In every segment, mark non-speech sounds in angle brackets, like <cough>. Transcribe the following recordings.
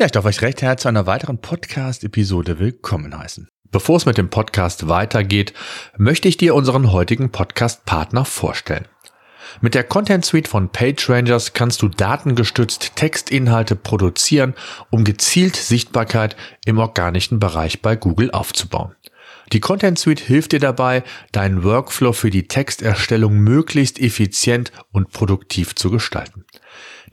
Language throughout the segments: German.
Ja, ich darf euch recht herzlich zu einer weiteren Podcast-Episode willkommen heißen. Bevor es mit dem Podcast weitergeht, möchte ich dir unseren heutigen Podcast-Partner vorstellen. Mit der Content Suite von PageRangers kannst du datengestützt Textinhalte produzieren, um gezielt Sichtbarkeit im organischen Bereich bei Google aufzubauen. Die Content Suite hilft dir dabei, deinen Workflow für die Texterstellung möglichst effizient und produktiv zu gestalten.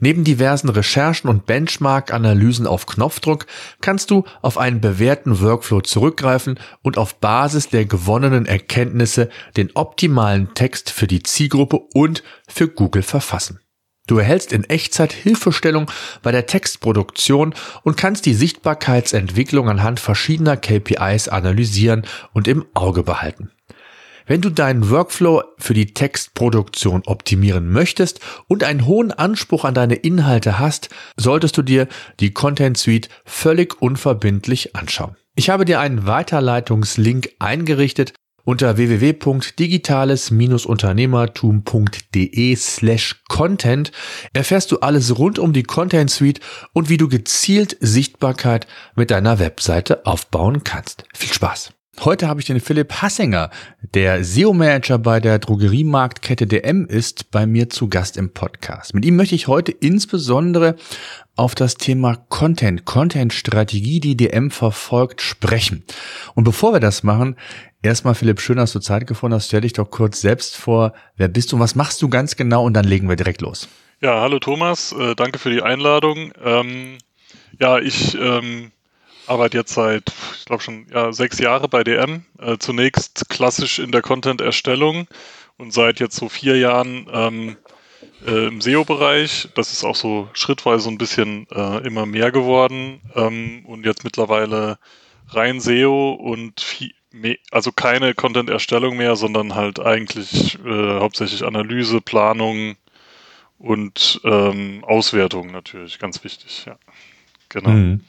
Neben diversen Recherchen und Benchmark-Analysen auf Knopfdruck kannst du auf einen bewährten Workflow zurückgreifen und auf Basis der gewonnenen Erkenntnisse den optimalen Text für die Zielgruppe und für Google verfassen. Du erhältst in Echtzeit Hilfestellung bei der Textproduktion und kannst die Sichtbarkeitsentwicklung anhand verschiedener KPIs analysieren und im Auge behalten. Wenn du deinen Workflow für die Textproduktion optimieren möchtest und einen hohen Anspruch an deine Inhalte hast, solltest du dir die Content Suite völlig unverbindlich anschauen. Ich habe dir einen Weiterleitungslink eingerichtet unter www.digitales-unternehmertum.de slash content erfährst du alles rund um die Content Suite und wie du gezielt Sichtbarkeit mit deiner Webseite aufbauen kannst. Viel Spaß! Heute habe ich den Philipp Hassinger, der SEO-Manager bei der Drogeriemarktkette DM ist, bei mir zu Gast im Podcast. Mit ihm möchte ich heute insbesondere auf das Thema Content, Content-Strategie, die DM verfolgt, sprechen. Und bevor wir das machen, erstmal Philipp, schön, dass du Zeit gefunden hast. Stell dich doch kurz selbst vor. Wer bist du? Was machst du ganz genau? Und dann legen wir direkt los. Ja, hallo Thomas. Äh, danke für die Einladung. Ähm, ja, ich ähm arbeite jetzt seit, ich glaube schon ja, sechs Jahre bei DM. Äh, zunächst klassisch in der Content-Erstellung und seit jetzt so vier Jahren ähm, äh, im SEO-Bereich. Das ist auch so schrittweise so ein bisschen äh, immer mehr geworden ähm, und jetzt mittlerweile rein SEO und viel, also keine Content-Erstellung mehr, sondern halt eigentlich äh, hauptsächlich Analyse, Planung und ähm, Auswertung natürlich, ganz wichtig, ja. Genau. Mhm.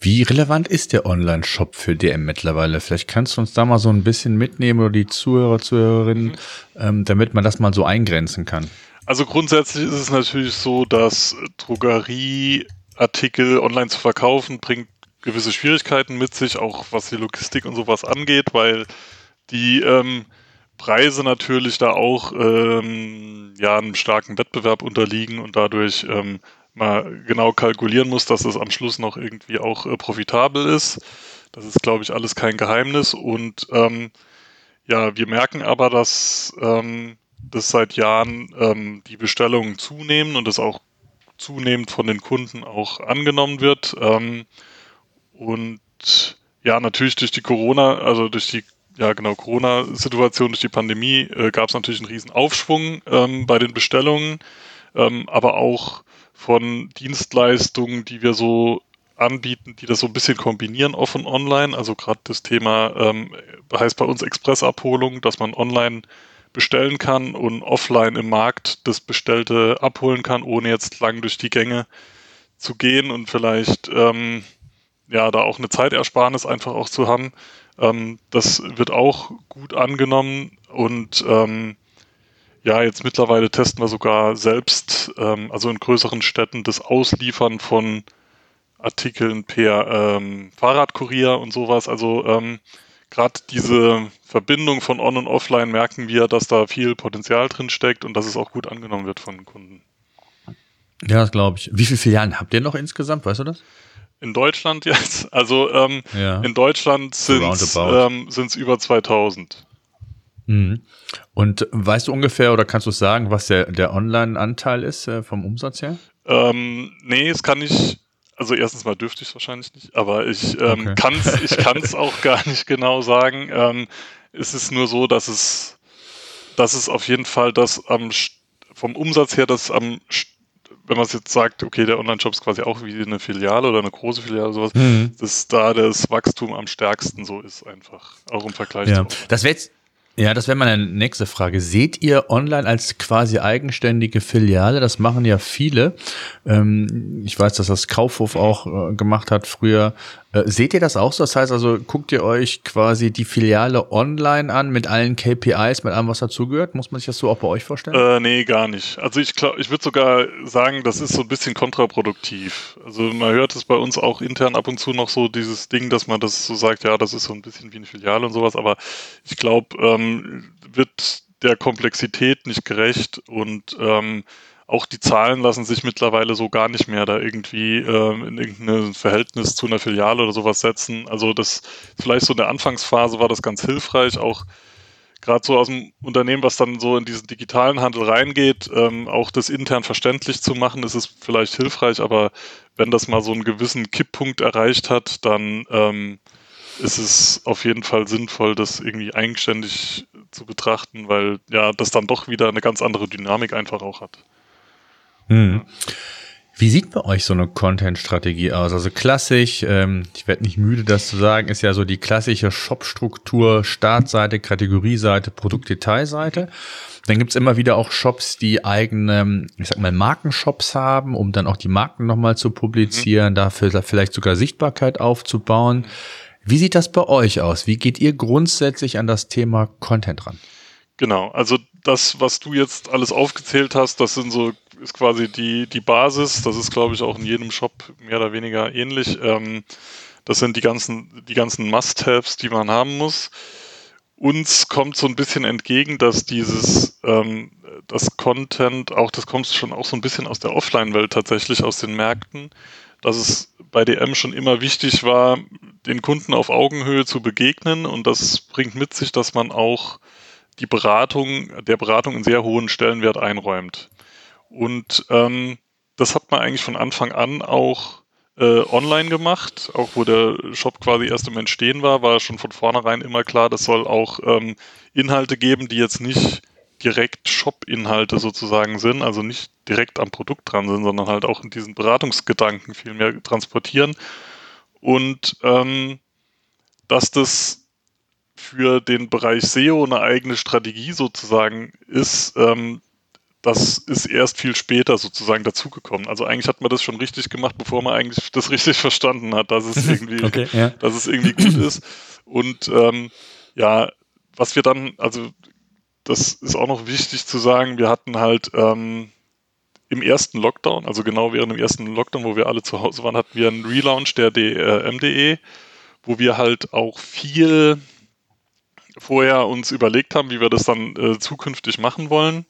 Wie relevant ist der Online-Shop für DM mittlerweile? Vielleicht kannst du uns da mal so ein bisschen mitnehmen oder die Zuhörer, Zuhörerinnen, mhm. ähm, damit man das mal so eingrenzen kann. Also grundsätzlich ist es natürlich so, dass Drogerieartikel online zu verkaufen bringt gewisse Schwierigkeiten mit sich, auch was die Logistik und sowas angeht, weil die ähm, Preise natürlich da auch ähm, ja einem starken Wettbewerb unterliegen und dadurch ähm, mal genau kalkulieren muss, dass es am Schluss noch irgendwie auch äh, profitabel ist. Das ist, glaube ich, alles kein Geheimnis. Und ähm, ja, wir merken aber, dass ähm, das seit Jahren ähm, die Bestellungen zunehmen und das auch zunehmend von den Kunden auch angenommen wird. Ähm, und ja, natürlich durch die Corona, also durch die ja genau Corona-Situation, durch die Pandemie äh, gab es natürlich einen riesen Aufschwung ähm, bei den Bestellungen, ähm, aber auch von Dienstleistungen, die wir so anbieten, die das so ein bisschen kombinieren, offen online. Also gerade das Thema ähm, heißt bei uns Expressabholung, dass man online bestellen kann und offline im Markt das Bestellte abholen kann, ohne jetzt lang durch die Gänge zu gehen und vielleicht ähm, ja da auch eine Zeitersparnis einfach auch zu haben. Ähm, das wird auch gut angenommen und ähm, ja, jetzt mittlerweile testen wir sogar selbst, ähm, also in größeren Städten, das Ausliefern von Artikeln per ähm, Fahrradkurier und sowas. Also ähm, gerade diese Verbindung von On- und Offline merken wir, dass da viel Potenzial drin steckt und dass es auch gut angenommen wird von den Kunden. Ja, das glaube ich. Wie viele Filialen habt ihr noch insgesamt? Weißt du das? In Deutschland jetzt? <laughs> Also ähm, ja. in Deutschland sind es ähm, über 2000. Mhm. Und weißt du ungefähr oder kannst du sagen, was der, der Online-Anteil ist äh, vom Umsatz her? Ähm, nee, es kann ich, also erstens mal dürfte ich es wahrscheinlich nicht, aber ich ähm, okay. kann es ich <laughs> kann's auch gar nicht genau sagen. Ähm, es ist nur so, dass es, dass es auf jeden Fall das am vom Umsatz her das am wenn man es jetzt sagt, okay, der Online-Shop ist quasi auch wie eine Filiale oder eine große Filiale oder sowas, mhm. dass da das Wachstum am stärksten so ist einfach, auch im Vergleich. Ja, das wäre jetzt ja, das wäre meine nächste Frage. Seht ihr online als quasi eigenständige Filiale? Das machen ja viele. Ähm, ich weiß, dass das Kaufhof auch äh, gemacht hat früher. Äh, seht ihr das auch so? Das heißt also, guckt ihr euch quasi die Filiale online an mit allen KPIs, mit allem, was dazugehört? Muss man sich das so auch bei euch vorstellen? Äh, nee, gar nicht. Also ich glaube, ich würde sogar sagen, das ist so ein bisschen kontraproduktiv. Also man hört es bei uns auch intern ab und zu noch so dieses Ding, dass man das so sagt, ja, das ist so ein bisschen wie eine Filiale und sowas, aber ich glaube, ähm, wird der Komplexität nicht gerecht und ähm, auch die Zahlen lassen sich mittlerweile so gar nicht mehr da irgendwie ähm, in irgendein Verhältnis zu einer Filiale oder sowas setzen. Also das vielleicht so in der Anfangsphase war das ganz hilfreich, auch gerade so aus dem Unternehmen, was dann so in diesen digitalen Handel reingeht, ähm, auch das intern verständlich zu machen, ist es vielleicht hilfreich, aber wenn das mal so einen gewissen Kipppunkt erreicht hat, dann ähm, ist es auf jeden Fall sinnvoll, das irgendwie eigenständig zu betrachten, weil ja das dann doch wieder eine ganz andere Dynamik einfach auch hat. Hm. Wie sieht bei euch so eine Content-Strategie aus? Also klassisch, ähm, ich werde nicht müde, das zu sagen, ist ja so die klassische Shop-Struktur, Startseite, Kategorieseite, Produktdetailseite. Dann gibt's immer wieder auch Shops, die eigene, ich sag mal, Markenshops haben, um dann auch die Marken nochmal zu publizieren, mhm. dafür vielleicht sogar Sichtbarkeit aufzubauen. Wie sieht das bei euch aus? Wie geht ihr grundsätzlich an das Thema Content ran? Genau, also das, was du jetzt alles aufgezählt hast, das sind so, ist quasi die, die Basis. Das ist, glaube ich, auch in jedem Shop mehr oder weniger ähnlich. Ähm, das sind die ganzen, die ganzen Must-Haves, die man haben muss. Uns kommt so ein bisschen entgegen, dass dieses, ähm, das Content, auch das kommt schon auch so ein bisschen aus der Offline-Welt tatsächlich, aus den Märkten, dass es bei DM schon immer wichtig war, den Kunden auf Augenhöhe zu begegnen und das bringt mit sich, dass man auch die Beratung, der Beratung einen sehr hohen Stellenwert einräumt. Und ähm, das hat man eigentlich von Anfang an auch äh, online gemacht, auch wo der Shop quasi erst im Entstehen war, war schon von vornherein immer klar, das soll auch ähm, Inhalte geben, die jetzt nicht direkt Shop-Inhalte sozusagen sind, also nicht direkt am Produkt dran sind, sondern halt auch in diesen Beratungsgedanken viel mehr transportieren. Und ähm, dass das für den Bereich SEO eine eigene Strategie sozusagen ist, ähm, das ist erst viel später sozusagen dazugekommen. Also eigentlich hat man das schon richtig gemacht, bevor man eigentlich das richtig <laughs> verstanden hat, dass es <laughs> irgendwie, okay, ja. dass es irgendwie gut ist. Und ähm, ja, was wir dann, also das ist auch noch wichtig zu sagen, wir hatten halt ähm, im ersten Lockdown, also genau während dem ersten Lockdown, wo wir alle zu Hause waren, hatten wir einen Relaunch der MDE, wo wir halt auch viel vorher uns überlegt haben, wie wir das dann äh, zukünftig machen wollen.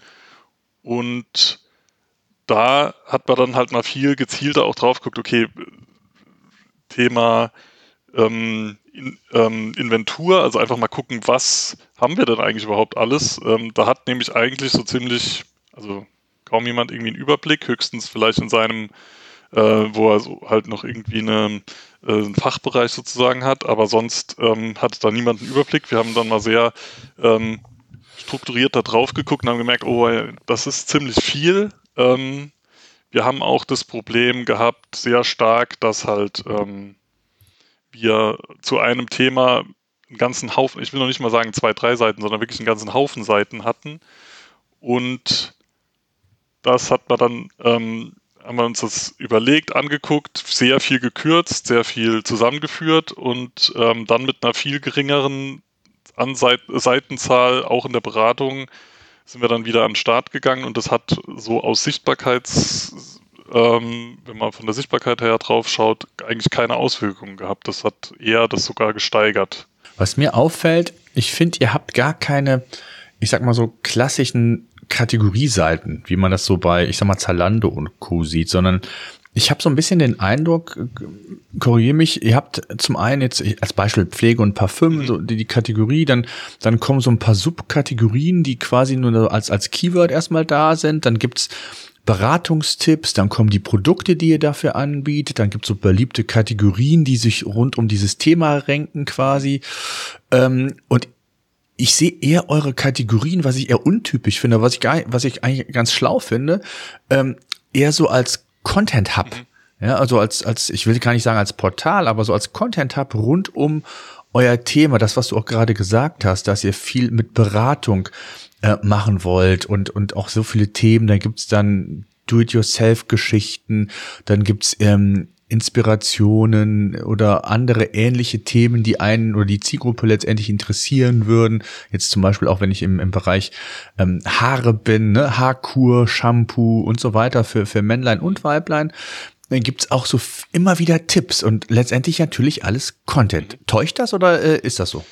Und da hat man dann halt mal viel gezielter auch drauf geguckt, okay, Thema ähm, in, ähm, Inventur, also einfach mal gucken, was haben wir denn eigentlich überhaupt alles. Ähm, da hat nämlich eigentlich so ziemlich, also kaum jemand irgendwie einen Überblick, höchstens vielleicht in seinem, äh, wo er so halt noch irgendwie eine äh, einen Fachbereich sozusagen hat, aber sonst ähm, hat da niemand einen Überblick. Wir haben dann mal sehr strukturiert da drauf geguckt und haben gemerkt, oh, das ist ziemlich viel. Ähm, wir haben auch das Problem gehabt, sehr stark, dass halt ähm, wir zu einem Thema einen ganzen Haufen, ich will noch nicht mal sagen zwei, drei Seiten, sondern wirklich einen ganzen Haufen Seiten hatten. Und das hat man dann ähm, haben wir uns das überlegt, angeguckt, sehr viel gekürzt, sehr viel zusammengeführt und ähm, dann mit einer viel geringeren Anseit Seitenzahl, auch in der Beratung, sind wir dann wieder an den Start gegangen und das hat so aus Sichtbarkeits, ähm, wenn man von der Sichtbarkeit her drauf schaut, eigentlich keine Auswirkungen gehabt. Das hat eher das sogar gesteigert. Was mir auffällt, ich finde, ihr habt gar keine, ich sag mal so klassischen Kategorieseiten, wie man das so bei, ich sag mal, Zalando und Co. sieht, sondern ich habe so ein bisschen den Eindruck, korrigiere mich, ihr habt zum einen jetzt als Beispiel Pflege und Parfüm, so die, die Kategorie, dann, dann kommen so ein paar Subkategorien, die quasi nur als, als Keyword erstmal da sind, dann gibt's Beratungstipps, dann kommen die Produkte, die ihr dafür anbietet, dann gibt's so beliebte Kategorien, die sich rund um dieses Thema renken quasi. Ähm, und ich sehe eher eure Kategorien, was ich eher untypisch finde, was ich gar, was ich eigentlich ganz schlau finde, ähm, eher so als Content Hub. Mhm. Ja, also als, als, ich will gar nicht sagen als Portal, aber so als Content Hub rund um euer Thema, das, was du auch gerade gesagt hast, dass ihr viel mit Beratung äh, machen wollt und, und auch so viele Themen, da gibt's dann Do-it-yourself-Geschichten, dann gibt's ähm, Inspirationen oder andere ähnliche Themen, die einen oder die Zielgruppe letztendlich interessieren würden. Jetzt zum Beispiel auch, wenn ich im, im Bereich ähm, Haare bin, ne? Haarkur, Shampoo und so weiter für, für Männlein und Weiblein. Dann gibt's auch so immer wieder Tipps und letztendlich natürlich alles Content. Täuscht das oder äh, ist das so?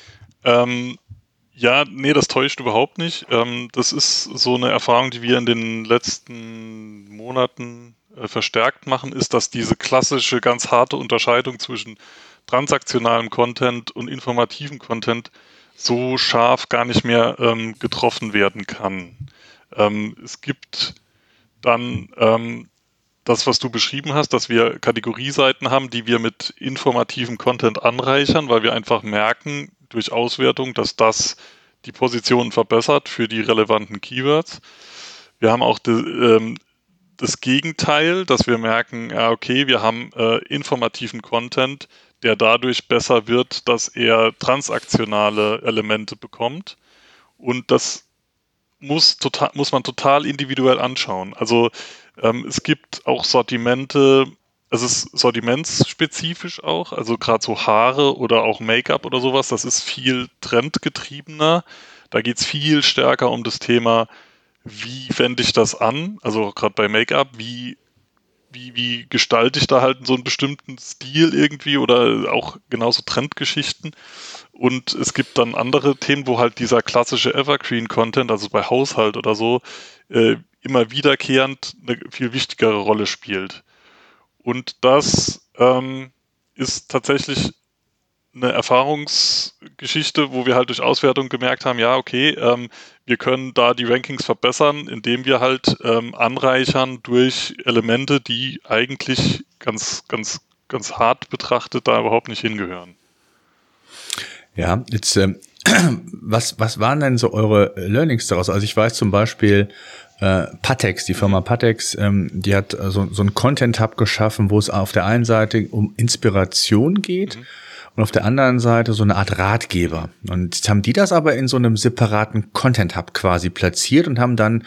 Ähm, ja, nee, das täuscht überhaupt nicht. Ähm, das ist so eine Erfahrung, die wir in den letzten Monaten äh, verstärkt machen, ist, dass diese klassische, ganz harte Unterscheidung zwischen transaktionalem Content und informativem Content so scharf gar nicht mehr ähm, getroffen werden kann. Ähm, es gibt dann ähm, das, was du beschrieben hast, dass wir Kategorieseiten haben, die wir mit informativem Content anreichern, weil wir einfach merken durch Auswertung, dass das die Positionen verbessert für die relevanten Keywords. Wir haben auch die, ähm, das Gegenteil, dass wir merken, ja, okay, wir haben äh, informativen Content, der dadurch besser wird, dass er transaktionale Elemente bekommt. Und das muss, total, muss man total individuell anschauen. Also ähm, es gibt auch Sortimente, es ist sortimentsspezifisch auch, also gerade so Haare oder auch Make-up oder sowas, das ist viel trendgetriebener. Da geht es viel stärker um das Thema wie wende ich das an? Also gerade bei Make-up, wie, wie, wie gestalte ich da halt so einen bestimmten Stil irgendwie oder auch genauso Trendgeschichten? Und es gibt dann andere Themen, wo halt dieser klassische Evergreen-Content, also bei Haushalt oder so, äh, immer wiederkehrend eine viel wichtigere Rolle spielt. Und das ähm, ist tatsächlich eine Erfahrungsgeschichte, wo wir halt durch Auswertung gemerkt haben, ja, okay, ähm, wir können da die Rankings verbessern, indem wir halt ähm, anreichern durch Elemente, die eigentlich ganz, ganz, ganz hart betrachtet da überhaupt nicht hingehören. Ja, jetzt, ähm, <clears throat> was, was waren denn so eure Learnings daraus? Also ich weiß zum Beispiel, äh, Patex, die Firma Patex, ähm, die hat so, so ein Content-Hub geschaffen, wo es auf der einen Seite um Inspiration geht. Mhm und auf der anderen Seite so eine Art Ratgeber. Und jetzt haben die das aber in so einem separaten Content Hub quasi platziert und haben dann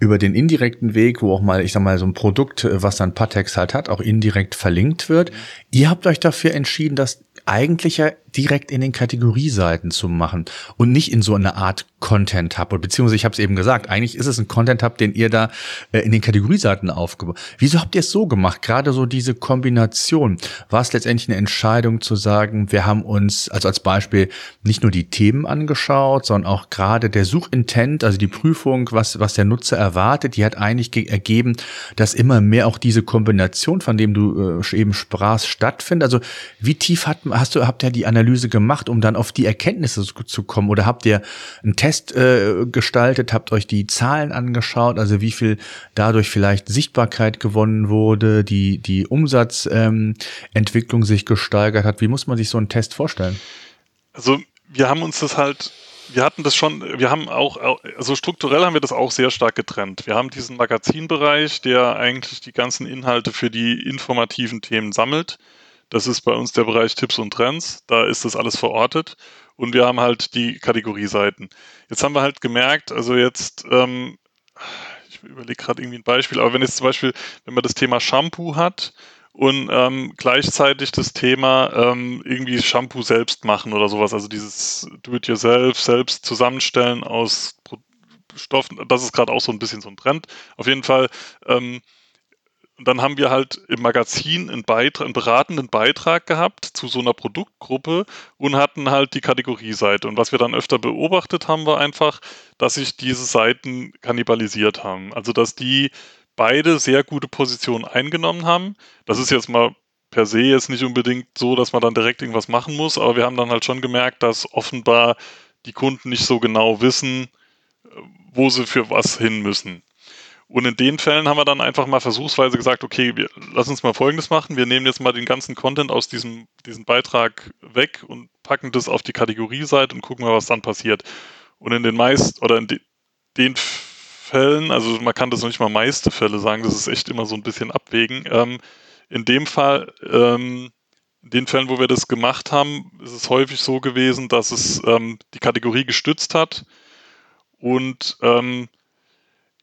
über den indirekten Weg, wo auch mal, ich sag mal, so ein Produkt, was dann Patex halt hat, auch indirekt verlinkt wird. Ihr habt euch dafür entschieden, das eigentlich ja direkt in den Kategorieseiten zu machen und nicht in so eine Art Content Hub. Beziehungsweise ich habe es eben gesagt, eigentlich ist es ein Content Hub, den ihr da äh, in den Kategorieseiten aufgebaut. Wieso habt ihr es so gemacht? Gerade so diese Kombination. War es letztendlich eine Entscheidung zu sagen, wir haben uns, also als Beispiel, nicht nur die Themen angeschaut, sondern auch gerade der Suchintent, also die Prüfung, was, was der Nutzer erwartet, die hat eigentlich ergeben, dass immer mehr auch diese Kombination, von dem du äh, eben sprachst, stattfindet. Also wie tief hat, hast du, habt ihr die Analyse Analyse gemacht, um dann auf die Erkenntnisse zu kommen? Oder habt ihr einen Test äh, gestaltet, habt euch die Zahlen angeschaut, also wie viel dadurch vielleicht Sichtbarkeit gewonnen wurde, die, die Umsatzentwicklung ähm, sich gesteigert hat? Wie muss man sich so einen Test vorstellen? Also wir haben uns das halt wir hatten das schon, wir haben auch, also strukturell haben wir das auch sehr stark getrennt. Wir haben diesen Magazinbereich, der eigentlich die ganzen Inhalte für die informativen Themen sammelt. Das ist bei uns der Bereich Tipps und Trends. Da ist das alles verortet. Und wir haben halt die Kategorieseiten. Jetzt haben wir halt gemerkt, also jetzt, ähm, ich überlege gerade irgendwie ein Beispiel, aber wenn jetzt zum Beispiel, wenn man das Thema Shampoo hat und ähm, gleichzeitig das Thema ähm, irgendwie Shampoo selbst machen oder sowas, also dieses Do-it-yourself, selbst zusammenstellen aus Stoffen, das ist gerade auch so ein bisschen so ein Trend. Auf jeden Fall ähm, und dann haben wir halt im Magazin einen, Beitrag, einen beratenden Beitrag gehabt zu so einer Produktgruppe und hatten halt die Kategorieseite. Und was wir dann öfter beobachtet haben, war einfach, dass sich diese Seiten kannibalisiert haben. Also dass die beide sehr gute Positionen eingenommen haben. Das ist jetzt mal per se jetzt nicht unbedingt so, dass man dann direkt irgendwas machen muss, aber wir haben dann halt schon gemerkt, dass offenbar die Kunden nicht so genau wissen, wo sie für was hin müssen. Und in den Fällen haben wir dann einfach mal versuchsweise gesagt, okay, wir, lass uns mal Folgendes machen. Wir nehmen jetzt mal den ganzen Content aus diesem, diesem Beitrag weg und packen das auf die Kategorieseite und gucken mal, was dann passiert. Und in den meisten oder in de, den Fällen, also man kann das noch nicht mal meiste Fälle sagen, das ist echt immer so ein bisschen abwägen. Ähm, in dem Fall, ähm, in den Fällen, wo wir das gemacht haben, ist es häufig so gewesen, dass es ähm, die Kategorie gestützt hat und ähm,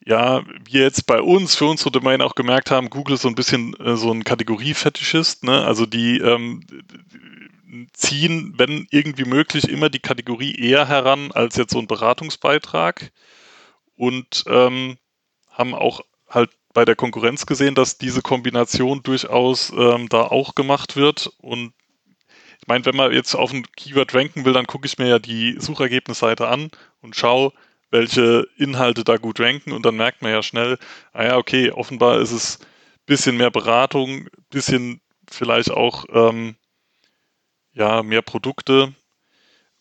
ja, wir jetzt bei uns, für unsere Domain auch gemerkt haben, Google ist so ein bisschen äh, so ein Kategoriefetischist, ne? Also die ähm, ziehen, wenn irgendwie möglich, immer die Kategorie eher heran als jetzt so ein Beratungsbeitrag und ähm, haben auch halt bei der Konkurrenz gesehen, dass diese Kombination durchaus ähm, da auch gemacht wird. Und ich meine, wenn man jetzt auf ein Keyword ranken will, dann gucke ich mir ja die Suchergebnisseite an und schaue, welche Inhalte da gut ranken und dann merkt man ja schnell, ah ja, okay, offenbar ist es bisschen mehr Beratung, bisschen vielleicht auch ähm, ja, mehr Produkte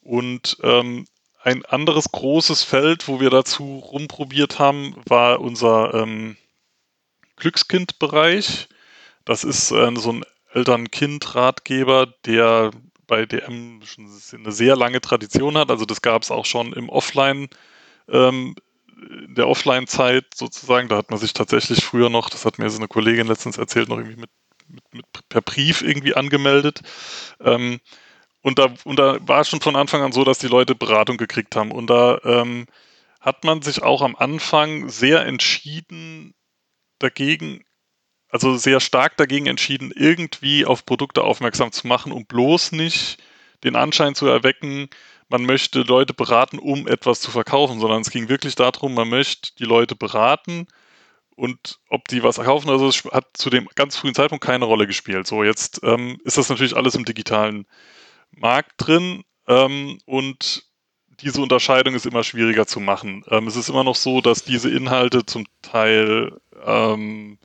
und ähm, ein anderes großes Feld, wo wir dazu rumprobiert haben, war unser ähm, Glückskind-Bereich. Das ist äh, so ein Eltern-Kind-Ratgeber, der bei DM schon eine sehr lange Tradition hat. Also das gab es auch schon im Offline, ähm, in der Offline-Zeit sozusagen. Da hat man sich tatsächlich früher noch, das hat mir so eine Kollegin letztens erzählt, noch irgendwie mit, mit, mit per Brief irgendwie angemeldet. Ähm, und da, und da war es schon von Anfang an so, dass die Leute Beratung gekriegt haben. Und da ähm, hat man sich auch am Anfang sehr entschieden dagegen, also sehr stark dagegen entschieden, irgendwie auf Produkte aufmerksam zu machen, um bloß nicht den Anschein zu erwecken, man möchte Leute beraten, um etwas zu verkaufen, sondern es ging wirklich darum, man möchte die Leute beraten und ob die was kaufen, also es hat zu dem ganz frühen Zeitpunkt keine Rolle gespielt. So, jetzt ähm, ist das natürlich alles im digitalen Markt drin ähm, und diese Unterscheidung ist immer schwieriger zu machen. Ähm, es ist immer noch so, dass diese Inhalte zum Teil ähm,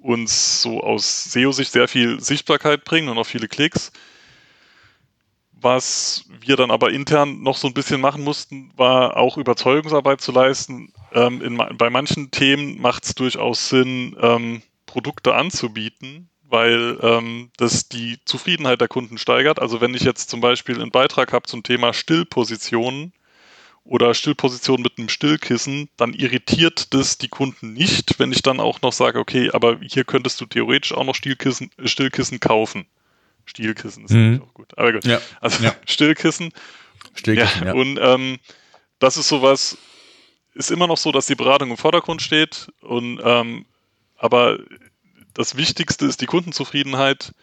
uns so aus SEO-Sicht sehr viel Sichtbarkeit bringen und auch viele Klicks. Was wir dann aber intern noch so ein bisschen machen mussten, war auch Überzeugungsarbeit zu leisten. Ähm, in, bei manchen Themen macht es durchaus Sinn, ähm, Produkte anzubieten, weil ähm, das die Zufriedenheit der Kunden steigert. Also wenn ich jetzt zum Beispiel einen Beitrag habe zum Thema Stillpositionen oder Stillposition mit einem Stillkissen, dann irritiert das die Kunden nicht, wenn ich dann auch noch sage, okay, aber hier könntest du theoretisch auch noch Stillkissen, Stillkissen kaufen. Stillkissen ist mhm. auch gut. Aber gut. Ja. Also ja. <laughs> Stillkissen. Stillkissen. Ja. Und ähm, das ist sowas, ist immer noch so, dass die Beratung im Vordergrund steht. Und ähm, aber das Wichtigste ist die Kundenzufriedenheit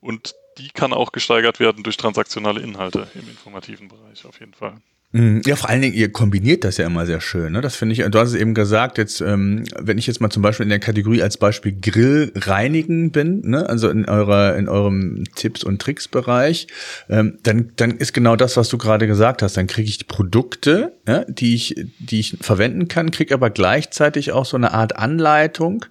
und die kann auch gesteigert werden durch transaktionale Inhalte im informativen Bereich auf jeden Fall. Mhm. Ja, vor allen Dingen, ihr kombiniert das ja immer sehr schön. Ne? Das finde ich, du hast es eben gesagt, jetzt, ähm, wenn ich jetzt mal zum Beispiel in der Kategorie als Beispiel Grill reinigen bin, ne? also in eurer, in eurem Tipps- und Tricks-Bereich, ähm, dann, dann ist genau das, was du gerade gesagt hast. Dann kriege ich die Produkte, ja, die ich, die ich verwenden kann, kriege aber gleichzeitig auch so eine Art Anleitung,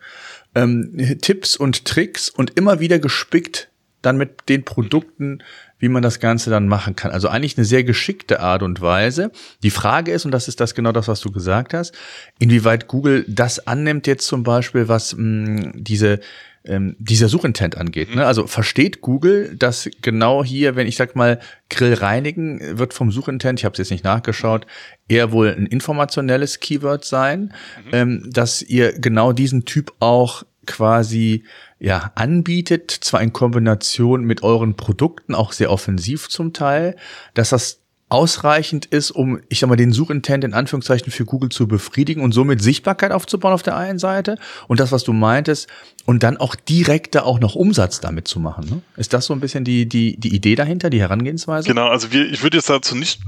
ähm, Tipps und Tricks und immer wieder gespickt dann mit den Produkten, wie man das Ganze dann machen kann. Also eigentlich eine sehr geschickte Art und Weise. Die Frage ist, und das ist das genau das, was du gesagt hast, inwieweit Google das annimmt jetzt zum Beispiel, was mh, mm, diese ähm, dieser Suchintent angeht. Ne? Also versteht Google, dass genau hier, wenn ich sag mal Grill reinigen, wird vom Suchintent, ich habe es jetzt nicht nachgeschaut, eher wohl ein informationelles Keyword sein, mhm. ähm, dass ihr genau diesen Typ auch quasi ja anbietet, zwar in Kombination mit euren Produkten, auch sehr offensiv zum Teil, dass das ausreichend ist, um, ich sag mal, den Suchintent in Anführungszeichen für Google zu befriedigen und somit Sichtbarkeit aufzubauen auf der einen Seite und das, was du meintest, und dann auch direkter auch noch Umsatz damit zu machen. Ne? Ist das so ein bisschen die, die, die Idee dahinter, die Herangehensweise? Genau, also wir, ich würde jetzt dazu nicht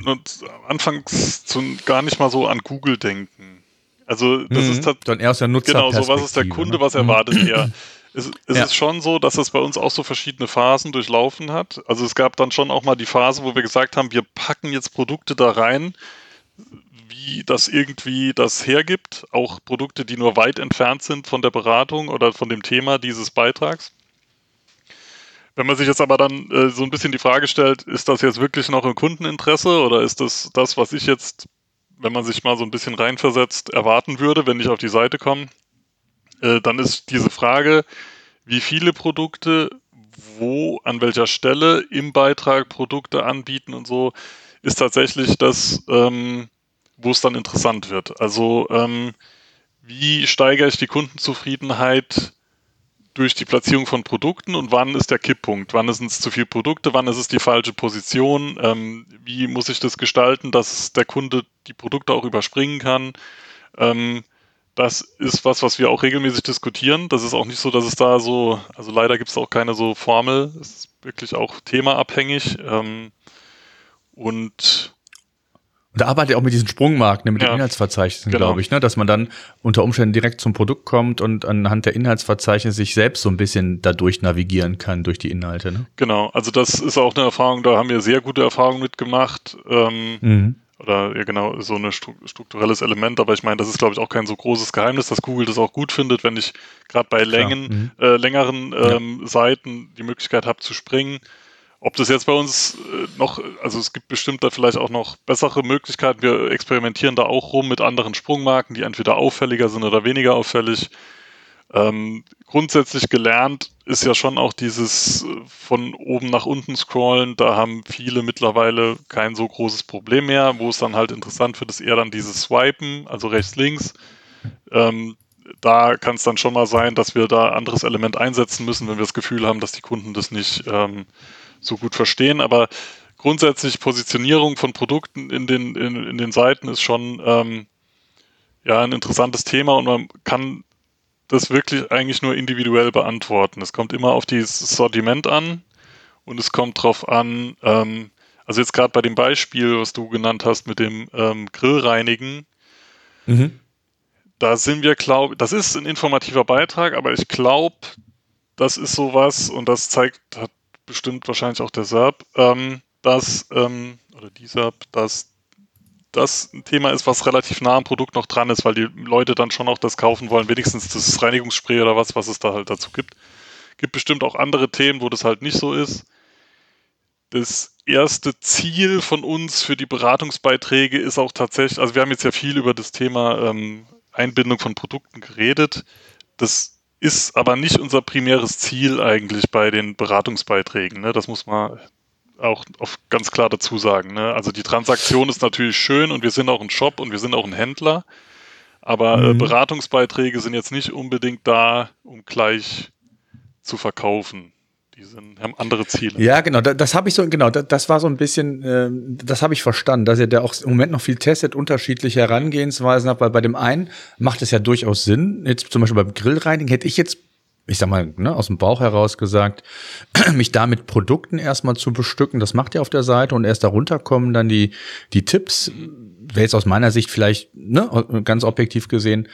anfangs zu, gar nicht mal so an Google denken. Also das mhm, ist dann eher aus der Nutzer Genau, so was ist der Kunde, ne? was erwartet <clears throat> er? Es, es ja. ist schon so, dass es bei uns auch so verschiedene Phasen durchlaufen hat. Also es gab dann schon auch mal die Phase, wo wir gesagt haben, wir packen jetzt Produkte da rein, wie das irgendwie das hergibt. Auch Produkte, die nur weit entfernt sind von der Beratung oder von dem Thema dieses Beitrags. Wenn man sich jetzt aber dann äh, so ein bisschen die Frage stellt, ist das jetzt wirklich noch im Kundeninteresse oder ist das das, was ich jetzt, wenn man sich mal so ein bisschen reinversetzt, erwarten würde, wenn ich auf die Seite komme? Äh, dann ist diese Frage, wie viele Produkte, wo, an welcher Stelle im Beitrag Produkte anbieten und so, ist tatsächlich das, ähm, wo es dann interessant wird. Also ähm, wie steigere ich die Kundenzufriedenheit durch die Platzierung von Produkten und wann ist der Kipppunkt? Wann sind es zu viele Produkte? Wann ist es die falsche Position? Ähm, wie muss ich das gestalten, dass der Kunde die Produkte auch überspringen kann? Ähm, das ist was, was wir auch regelmäßig diskutieren. Das ist auch nicht so, dass es da so, also leider gibt es auch keine so Formel. Es ist wirklich auch themaabhängig. Ähm, und und da arbeitet auch mit diesen Sprungmarken, ne, mit ja. den Inhaltsverzeichnissen, genau. glaube ich, ne? dass man dann unter Umständen direkt zum Produkt kommt und anhand der Inhaltsverzeichnisse sich selbst so ein bisschen dadurch navigieren kann durch die Inhalte. Ne? Genau, also das ist auch eine Erfahrung, da haben wir sehr gute Erfahrungen mitgemacht. Ähm, mhm. Oder ja genau, so ein strukturelles Element, aber ich meine, das ist, glaube ich, auch kein so großes Geheimnis, dass Google das auch gut findet, wenn ich gerade bei Längen, mhm. äh, längeren ähm, ja. Seiten die Möglichkeit habe zu springen ob das jetzt bei uns äh, noch, also es gibt bestimmt da vielleicht auch noch bessere Möglichkeiten. Wir experimentieren da auch rum mit anderen Sprungmarken, die entweder auffälliger sind oder weniger auffällig. Ähm, grundsätzlich gelernt ist ja schon auch dieses äh, von oben nach unten scrollen. Da haben viele mittlerweile kein so großes Problem mehr. Wo es dann halt interessant wird, ist eher dann dieses Swipen, also rechts, links. Ähm, da kann es dann schon mal sein, dass wir da anderes Element einsetzen müssen, wenn wir das Gefühl haben, dass die Kunden das nicht ähm, so gut verstehen, aber grundsätzlich Positionierung von Produkten in den, in, in den Seiten ist schon ähm, ja ein interessantes Thema und man kann das wirklich eigentlich nur individuell beantworten. Es kommt immer auf dieses Sortiment an und es kommt darauf an, ähm, also jetzt gerade bei dem Beispiel, was du genannt hast mit dem ähm, Grillreinigen, mhm. da sind wir, glaube das ist ein informativer Beitrag, aber ich glaube, das ist sowas und das zeigt, hat bestimmt wahrscheinlich auch der SERP, ähm, dass, ähm, oder die SERP, dass das ein Thema ist, was relativ nah am Produkt noch dran ist, weil die Leute dann schon auch das kaufen wollen, wenigstens das Reinigungsspray oder was, was es da halt dazu gibt. Gibt bestimmt auch andere Themen, wo das halt nicht so ist. Das erste Ziel von uns für die Beratungsbeiträge ist auch tatsächlich, also wir haben jetzt ja viel über das Thema ähm, Einbindung von Produkten geredet. Das ist aber nicht unser primäres Ziel eigentlich bei den Beratungsbeiträgen. Ne? Das muss man auch ganz klar dazu sagen. Ne? Also die Transaktion ist natürlich schön und wir sind auch ein Shop und wir sind auch ein Händler, aber äh, mhm. äh, Beratungsbeiträge sind jetzt nicht unbedingt da, um gleich zu verkaufen die sind, haben andere Ziele. Ja, genau, das, das habe ich so, genau, das, das, war so ein bisschen, äh, das habe ich verstanden, dass ihr da auch im Moment noch viel testet, unterschiedliche Herangehensweisen habt, weil bei dem einen macht es ja durchaus Sinn, jetzt zum Beispiel beim Grillreinigen hätte ich jetzt ich sag mal, ne, aus dem Bauch heraus gesagt, <clears throat> mich da mit Produkten erstmal zu bestücken, das macht ihr auf der Seite und erst darunter kommen dann die, die Tipps, wäre jetzt aus meiner Sicht vielleicht, ne, ganz objektiv gesehen,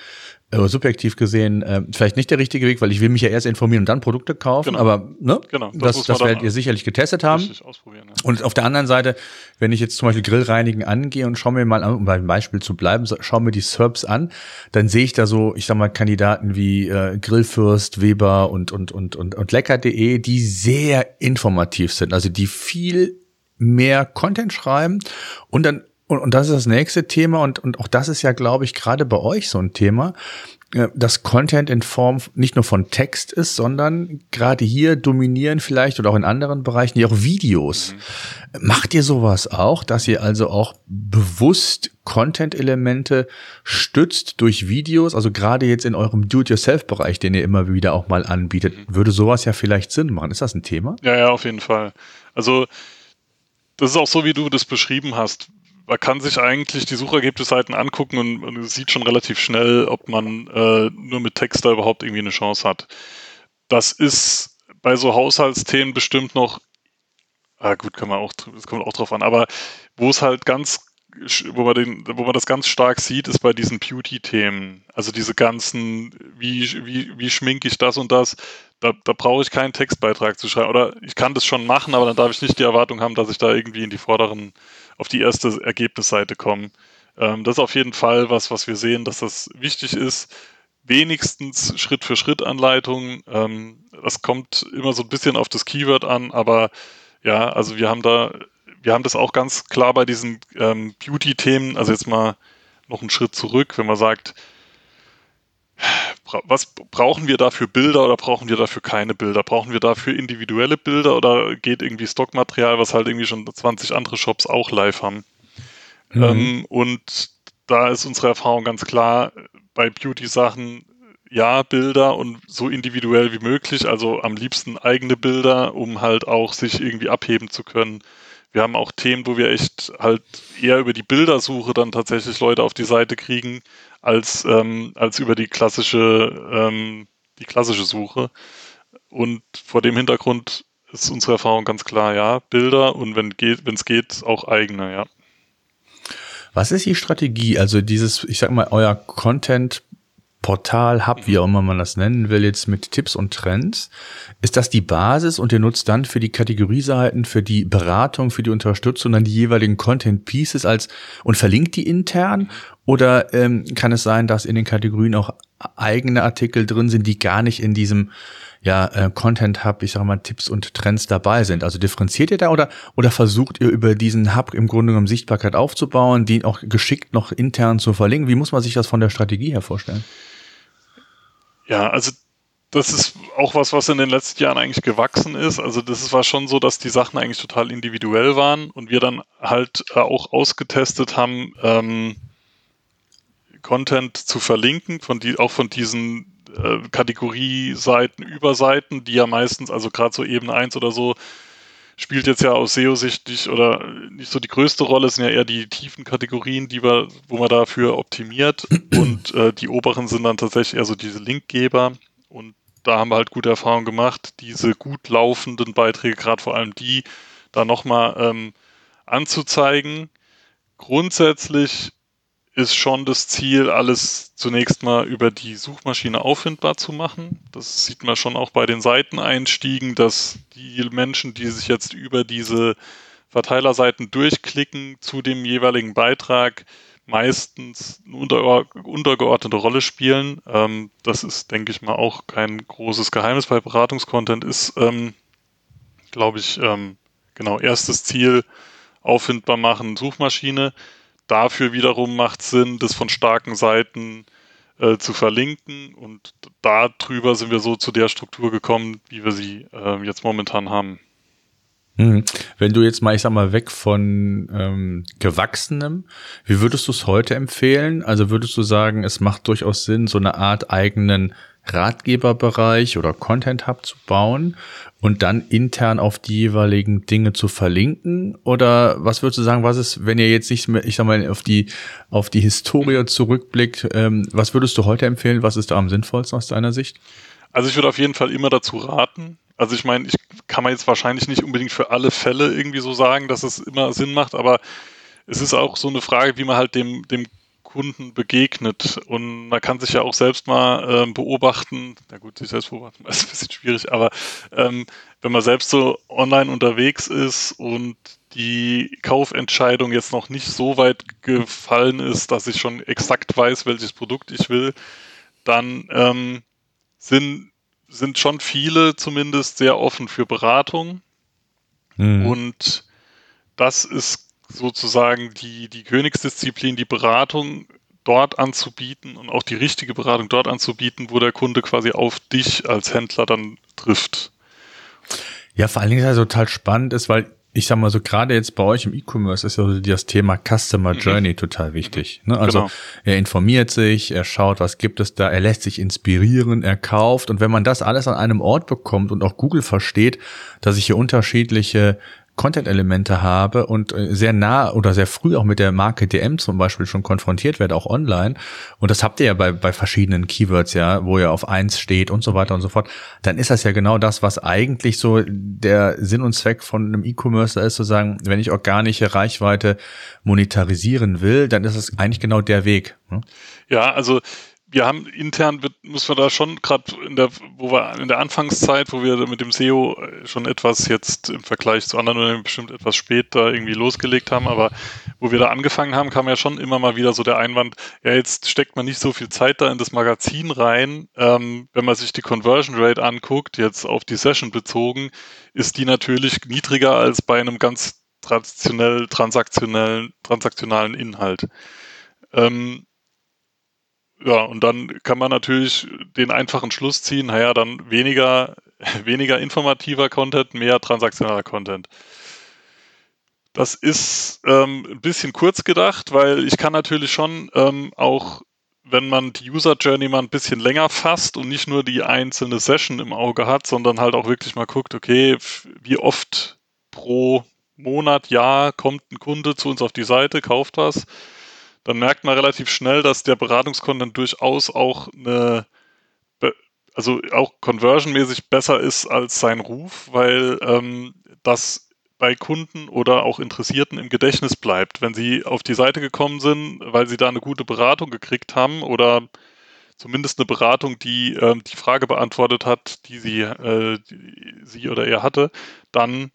äh, subjektiv gesehen äh, vielleicht nicht der richtige Weg, weil ich will mich ja erst informieren und dann Produkte kaufen, genau. aber ne, genau, das, das, das werdet ihr sicherlich getestet haben. Ja. Und auf der anderen Seite, wenn ich jetzt zum Beispiel Grillreinigen angehe und schaue mir mal an, um beim Beispiel zu bleiben, schaue mir die SERPs an, dann sehe ich da so, ich sag mal, Kandidaten wie äh, Grillfürst, Weber und, und, und, und, und Lecker.de, die sehr informativ sind, also die viel mehr Content schreiben und dann und, und das ist das nächste Thema und, und auch das ist ja, glaube ich, gerade bei euch so ein Thema, äh, dass Content in Form nicht nur von Text ist, sondern gerade hier dominieren vielleicht oder auch in anderen Bereichen ja auch Videos. Mhm. Macht ihr sowas auch, dass ihr also auch bewusst Content-Elemente stützt durch Videos, also gerade jetzt in eurem Do-it-yourself-Bereich, den ihr immer wieder auch mal anbietet, mhm. würde sowas ja vielleicht Sinn machen. Ist das ein Thema? Ja, ja, auf jeden Fall. Also das ist auch so, wie du das beschrieben hast man kann sich eigentlich die Suchergebnisseiten angucken und man sieht schon relativ schnell, ob man äh, nur mit Text da überhaupt irgendwie eine Chance hat. Das ist bei so Haushaltsthemen bestimmt noch, ah gut, kann man auch, das kommt auch drauf an, aber wo es halt ganz wo man, den, wo man das ganz stark sieht, ist bei diesen Beauty-Themen. Also diese ganzen, wie, wie, wie schminke ich das und das, da, da brauche ich keinen Textbeitrag zu schreiben. Oder ich kann das schon machen, aber dann darf ich nicht die Erwartung haben, dass ich da irgendwie in die vorderen, auf die erste Ergebnisseite komme. Ähm, das ist auf jeden Fall was, was wir sehen, dass das wichtig ist. Wenigstens Schritt für Schritt Anleitungen. Ähm, das kommt immer so ein bisschen auf das Keyword an, aber ja, also wir haben da, wir haben das auch ganz klar bei diesen ähm, Beauty-Themen, also jetzt mal noch einen Schritt zurück, wenn man sagt, was brauchen wir dafür Bilder oder brauchen wir dafür keine Bilder? Brauchen wir dafür individuelle Bilder oder geht irgendwie Stockmaterial, was halt irgendwie schon 20 andere Shops auch live haben? Mhm. Ähm, und da ist unsere Erfahrung ganz klar, bei Beauty-Sachen ja Bilder und so individuell wie möglich, also am liebsten eigene Bilder, um halt auch sich irgendwie abheben zu können. Wir haben auch Themen, wo wir echt halt eher über die Bildersuche dann tatsächlich Leute auf die Seite kriegen, als, ähm, als über die klassische, ähm, die klassische Suche. Und vor dem Hintergrund ist unsere Erfahrung ganz klar, ja, Bilder und wenn geht, es geht, auch eigene, ja. Was ist die Strategie? Also dieses, ich sag mal, euer Content Portal, Hub, wie auch immer man das nennen will, jetzt mit Tipps und Trends. Ist das die Basis und ihr nutzt dann für die Kategorieseiten, für die Beratung, für die Unterstützung dann die jeweiligen Content Pieces als und verlinkt die intern? Oder ähm, kann es sein, dass in den Kategorien auch eigene Artikel drin sind, die gar nicht in diesem ja, äh, Content Hub, ich sag mal, Tipps und Trends dabei sind. Also differenziert ihr da oder, oder versucht ihr über diesen Hub im Grunde genommen Sichtbarkeit aufzubauen, die auch geschickt noch intern zu verlinken? Wie muss man sich das von der Strategie her vorstellen? Ja, also das ist auch was, was in den letzten Jahren eigentlich gewachsen ist. Also das war schon so, dass die Sachen eigentlich total individuell waren und wir dann halt äh, auch ausgetestet haben, ähm, Content zu verlinken, von die, auch von diesen äh, Kategorieseiten, Überseiten, die ja meistens, also gerade so Ebene 1 oder so, spielt jetzt ja aus SEO-Sicht nicht oder nicht so die größte Rolle, es sind ja eher die tiefen Kategorien, die wir, wo man dafür optimiert. <clears throat> Und äh, die oberen sind dann tatsächlich eher so diese Linkgeber. Und da haben wir halt gute Erfahrungen gemacht, diese gut laufenden Beiträge, gerade vor allem die, da nochmal ähm, anzuzeigen. Grundsätzlich ist schon das Ziel, alles zunächst mal über die Suchmaschine auffindbar zu machen. Das sieht man schon auch bei den Seiteneinstiegen, dass die Menschen, die sich jetzt über diese Verteilerseiten durchklicken zu dem jeweiligen Beitrag, meistens eine unter, untergeordnete Rolle spielen. Ähm, das ist, denke ich mal, auch kein großes Geheimnis bei Beratungskontent. Ist, ähm, glaube ich, ähm, genau erstes Ziel auffindbar machen, Suchmaschine dafür wiederum macht Sinn, das von starken Seiten äh, zu verlinken und darüber sind wir so zu der Struktur gekommen, wie wir sie äh, jetzt momentan haben. Mhm. Wenn du jetzt mal, ich sag mal, weg von ähm, Gewachsenem, wie würdest du es heute empfehlen? Also würdest du sagen, es macht durchaus Sinn, so eine Art eigenen Ratgeberbereich oder Content Hub zu bauen und dann intern auf die jeweiligen Dinge zu verlinken? Oder was würdest du sagen, was ist, wenn ihr jetzt nicht mehr, ich sag mal, auf die, auf die Historie zurückblickt, ähm, was würdest du heute empfehlen? Was ist da am sinnvollsten aus deiner Sicht? Also ich würde auf jeden Fall immer dazu raten. Also ich meine, ich kann man jetzt wahrscheinlich nicht unbedingt für alle Fälle irgendwie so sagen, dass es immer Sinn macht, aber es ist auch so eine Frage, wie man halt dem, dem Kunden begegnet. Und man kann sich ja auch selbst mal ähm, beobachten. Na gut, sich selbst beobachten <laughs> ist ein bisschen schwierig, aber ähm, wenn man selbst so online unterwegs ist und die Kaufentscheidung jetzt noch nicht so weit gefallen ist, dass ich schon exakt weiß, welches Produkt ich will, dann ähm, sind, sind schon viele zumindest sehr offen für Beratung. Mhm. Und das ist sozusagen die, die Königsdisziplin, die Beratung dort anzubieten und auch die richtige Beratung dort anzubieten, wo der Kunde quasi auf dich als Händler dann trifft. Ja, vor allen Dingen ist ja total spannend ist, weil ich sag mal so, gerade jetzt bei euch im E-Commerce ist ja so das Thema Customer mhm. Journey mhm. total wichtig. Ne? Also genau. er informiert sich, er schaut, was gibt es da, er lässt sich inspirieren, er kauft. Und wenn man das alles an einem Ort bekommt und auch Google versteht, dass ich hier unterschiedliche Content-Elemente habe und äh, sehr nah oder sehr früh auch mit der Marke DM zum Beispiel schon konfrontiert werde, auch online. Und das habt ihr ja bei, bei verschiedenen Keywords, ja, wo ihr auf eins steht und so weiter und so fort. Dann ist das ja genau das, was eigentlich so der Sinn und Zweck von einem E-Commerce ist, zu sagen, wenn ich organische Reichweite monetarisieren will, dann ist es eigentlich genau der Weg. Ne? Ja, also wir haben intern, muss man da schon gerade in der, wo wir in der Anfangszeit, wo wir mit dem SEO äh, schon etwas jetzt im Vergleich zu anderen Unternehmen bestimmt etwas später irgendwie losgelegt haben, aber wo wir da angefangen haben, kam ja schon immer mal wieder so der Einwand, ja, jetzt steckt man nicht so viel Zeit da in das Magazin rein. Ähm, wenn man sich die Conversion Rate anguckt, jetzt auf die Session bezogen, ist die natürlich niedriger als bei einem ganz traditionell transaktionellen, transaktionalen Inhalt. Ähm, ja, und dann kann man natürlich den einfachen Schluss ziehen, naja, dann weniger, <laughs> weniger informativer Content, mehr transaktionaler Content. Das ist ähm, ein bisschen kurz gedacht, weil ich kann natürlich schon ähm, auch wenn man die User Journey mal ein bisschen länger fasst und nicht nur die einzelne Session im Auge hat, sondern halt auch wirklich mal guckt, okay, wie oft pro Monat, Jahr kommt ein Kunde zu uns auf die Seite, kauft was, dann merkt man relativ schnell, dass der Beratungskontent durchaus auch eine, also auch conversionmäßig besser ist als sein Ruf, weil ähm, das bei Kunden oder auch Interessierten im Gedächtnis bleibt. Wenn sie auf die Seite gekommen sind, weil sie da eine gute Beratung gekriegt haben oder zumindest eine Beratung, die ähm, die Frage beantwortet hat, die sie, äh, die sie oder er hatte, dann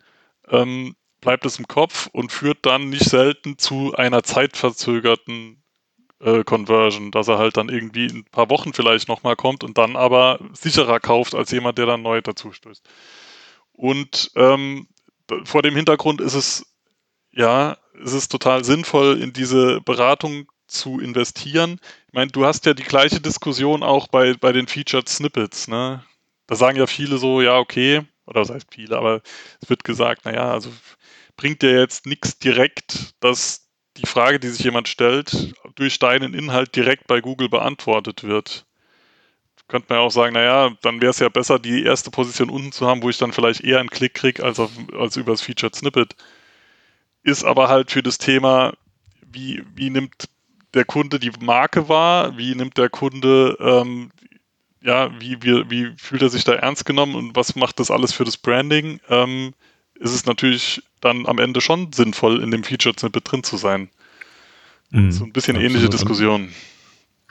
ähm, bleibt es im Kopf und führt dann nicht selten zu einer zeitverzögerten äh, Conversion, dass er halt dann irgendwie in ein paar Wochen vielleicht nochmal kommt und dann aber sicherer kauft als jemand, der dann neu dazu stößt. Und ähm, vor dem Hintergrund ist es, ja, es ist total sinnvoll, in diese Beratung zu investieren. Ich meine, du hast ja die gleiche Diskussion auch bei, bei den Featured Snippets, ne? Da sagen ja viele so, ja, okay, oder was heißt viele, aber es wird gesagt, naja, also bringt dir jetzt nichts direkt, dass die Frage, die sich jemand stellt, durch deinen Inhalt direkt bei Google beantwortet wird. Könnte man ja auch sagen, naja, dann wäre es ja besser, die erste Position unten zu haben, wo ich dann vielleicht eher einen Klick kriege als, als über das Featured Snippet. Ist aber halt für das Thema, wie, wie nimmt der Kunde die Marke wahr, wie nimmt der Kunde, ähm, ja, wie, wie, wie fühlt er sich da ernst genommen und was macht das alles für das Branding, ähm, ist es natürlich dann am Ende schon sinnvoll, in dem Featured Snippet drin zu sein. Mhm, so ein bisschen ähnliche Diskussion.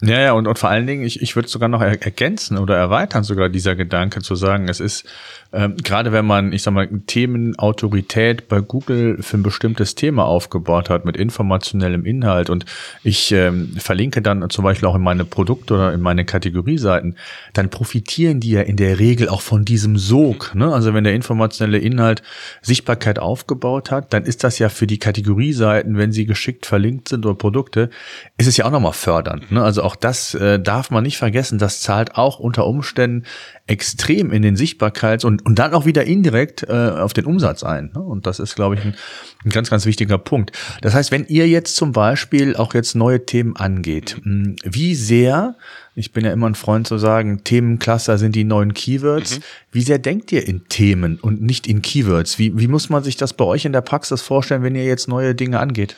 Ja, ja, und, und vor allen Dingen, ich, ich würde sogar noch ergänzen oder erweitern sogar dieser Gedanke zu sagen, es ist ähm, gerade wenn man, ich sag mal, Themenautorität bei Google für ein bestimmtes Thema aufgebaut hat mit informationellem Inhalt und ich ähm, verlinke dann zum Beispiel auch in meine Produkte oder in meine Kategorieseiten, dann profitieren die ja in der Regel auch von diesem Sog. Ne? Also wenn der informationelle Inhalt Sichtbarkeit aufgebaut hat, dann ist das ja für die Kategorieseiten, wenn sie geschickt verlinkt sind oder Produkte, ist es ja auch nochmal fördernd. Ne? Also auch das äh, darf man nicht vergessen, das zahlt auch unter Umständen extrem in den Sichtbarkeits- und, und dann auch wieder indirekt äh, auf den Umsatz ein. Ne? Und das ist, glaube ich, ein, ein ganz, ganz wichtiger Punkt. Das heißt, wenn ihr jetzt zum Beispiel auch jetzt neue Themen angeht, hm, wie sehr, ich bin ja immer ein Freund zu sagen, Themencluster sind die neuen Keywords, mhm. wie sehr denkt ihr in Themen und nicht in Keywords? Wie, wie muss man sich das bei euch in der Praxis vorstellen, wenn ihr jetzt neue Dinge angeht?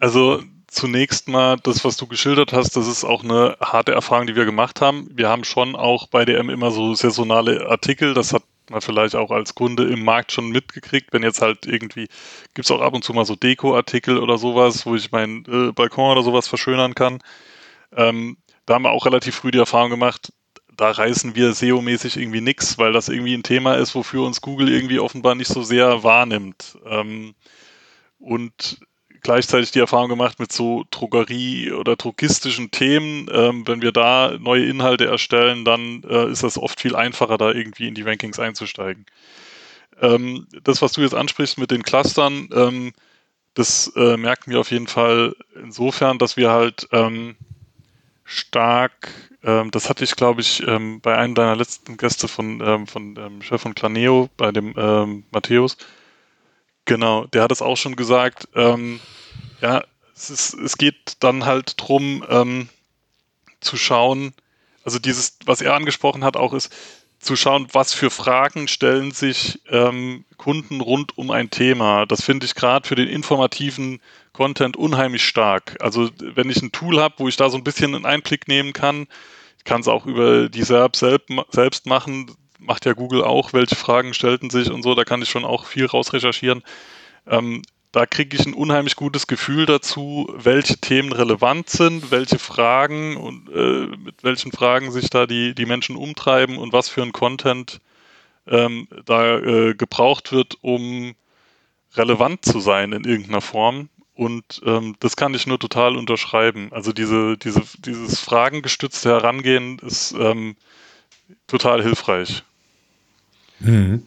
Also zunächst mal das, was du geschildert hast, das ist auch eine harte Erfahrung, die wir gemacht haben. Wir haben schon auch bei DM immer so saisonale Artikel, das hat man vielleicht auch als Kunde im Markt schon mitgekriegt, wenn jetzt halt irgendwie, gibt es auch ab und zu mal so Deko-Artikel oder sowas, wo ich meinen äh, Balkon oder sowas verschönern kann. Ähm, da haben wir auch relativ früh die Erfahrung gemacht, da reißen wir SEO-mäßig irgendwie nichts, weil das irgendwie ein Thema ist, wofür uns Google irgendwie offenbar nicht so sehr wahrnimmt. Ähm, und gleichzeitig die Erfahrung gemacht mit so Drogerie- oder drogistischen Themen. Ähm, wenn wir da neue Inhalte erstellen, dann äh, ist es oft viel einfacher, da irgendwie in die Rankings einzusteigen. Ähm, das, was du jetzt ansprichst mit den Clustern, ähm, das äh, merken wir auf jeden Fall insofern, dass wir halt ähm, stark, ähm, das hatte ich, glaube ich, ähm, bei einem deiner letzten Gäste von, von Chef von Claneo, bei dem Matthäus, Genau, der hat es auch schon gesagt. Ähm, ja, es, ist, es geht dann halt drum ähm, zu schauen, also dieses, was er angesprochen hat, auch ist zu schauen, was für Fragen stellen sich ähm, Kunden rund um ein Thema. Das finde ich gerade für den informativen Content unheimlich stark. Also wenn ich ein Tool habe, wo ich da so ein bisschen einen Einblick nehmen kann, ich kann es auch über die SERP selbst machen, macht ja Google auch, welche Fragen stellten sich und so, da kann ich schon auch viel raus recherchieren. Ähm, da kriege ich ein unheimlich gutes Gefühl dazu, welche Themen relevant sind, welche Fragen und äh, mit welchen Fragen sich da die, die Menschen umtreiben und was für ein Content ähm, da äh, gebraucht wird, um relevant zu sein in irgendeiner Form. Und ähm, das kann ich nur total unterschreiben. Also diese, diese, dieses fragengestützte Herangehen ist ähm, total hilfreich. Mhm.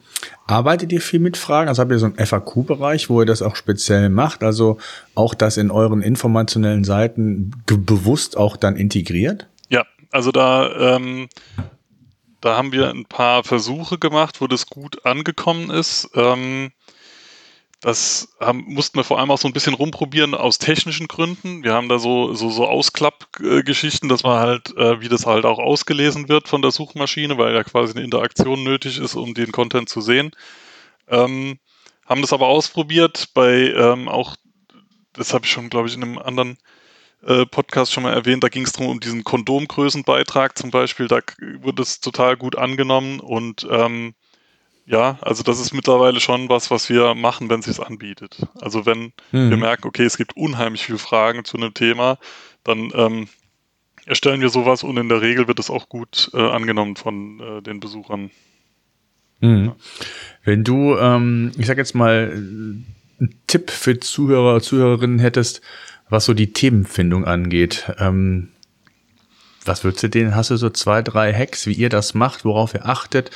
Arbeitet ihr viel mit Fragen? Also habt ihr so einen FAQ-Bereich, wo ihr das auch speziell macht? Also auch das in euren informationellen Seiten bewusst auch dann integriert? Ja, also da, ähm, da haben wir ein paar Versuche gemacht, wo das gut angekommen ist. Ähm, das haben, mussten wir vor allem auch so ein bisschen rumprobieren aus technischen Gründen. Wir haben da so, so, so Ausklappgeschichten, dass man halt, äh, wie das halt auch ausgelesen wird von der Suchmaschine, weil ja quasi eine Interaktion nötig ist, um den Content zu sehen. Ähm, haben das aber ausprobiert bei ähm, auch, das habe ich schon, glaube ich, in einem anderen äh, Podcast schon mal erwähnt, da ging es darum, um diesen Kondomgrößenbeitrag zum Beispiel, da wurde es total gut angenommen und ähm, ja, also das ist mittlerweile schon was, was wir machen, wenn es sich anbietet. Also wenn mhm. wir merken, okay, es gibt unheimlich viele Fragen zu einem Thema, dann ähm, erstellen wir sowas und in der Regel wird es auch gut äh, angenommen von äh, den Besuchern. Mhm. Ja. Wenn du, ähm, ich sag jetzt mal, einen Tipp für Zuhörer, Zuhörerinnen hättest, was so die Themenfindung angeht, ähm, was würdest du denen? Hast du so zwei, drei Hacks, wie ihr das macht, worauf ihr achtet?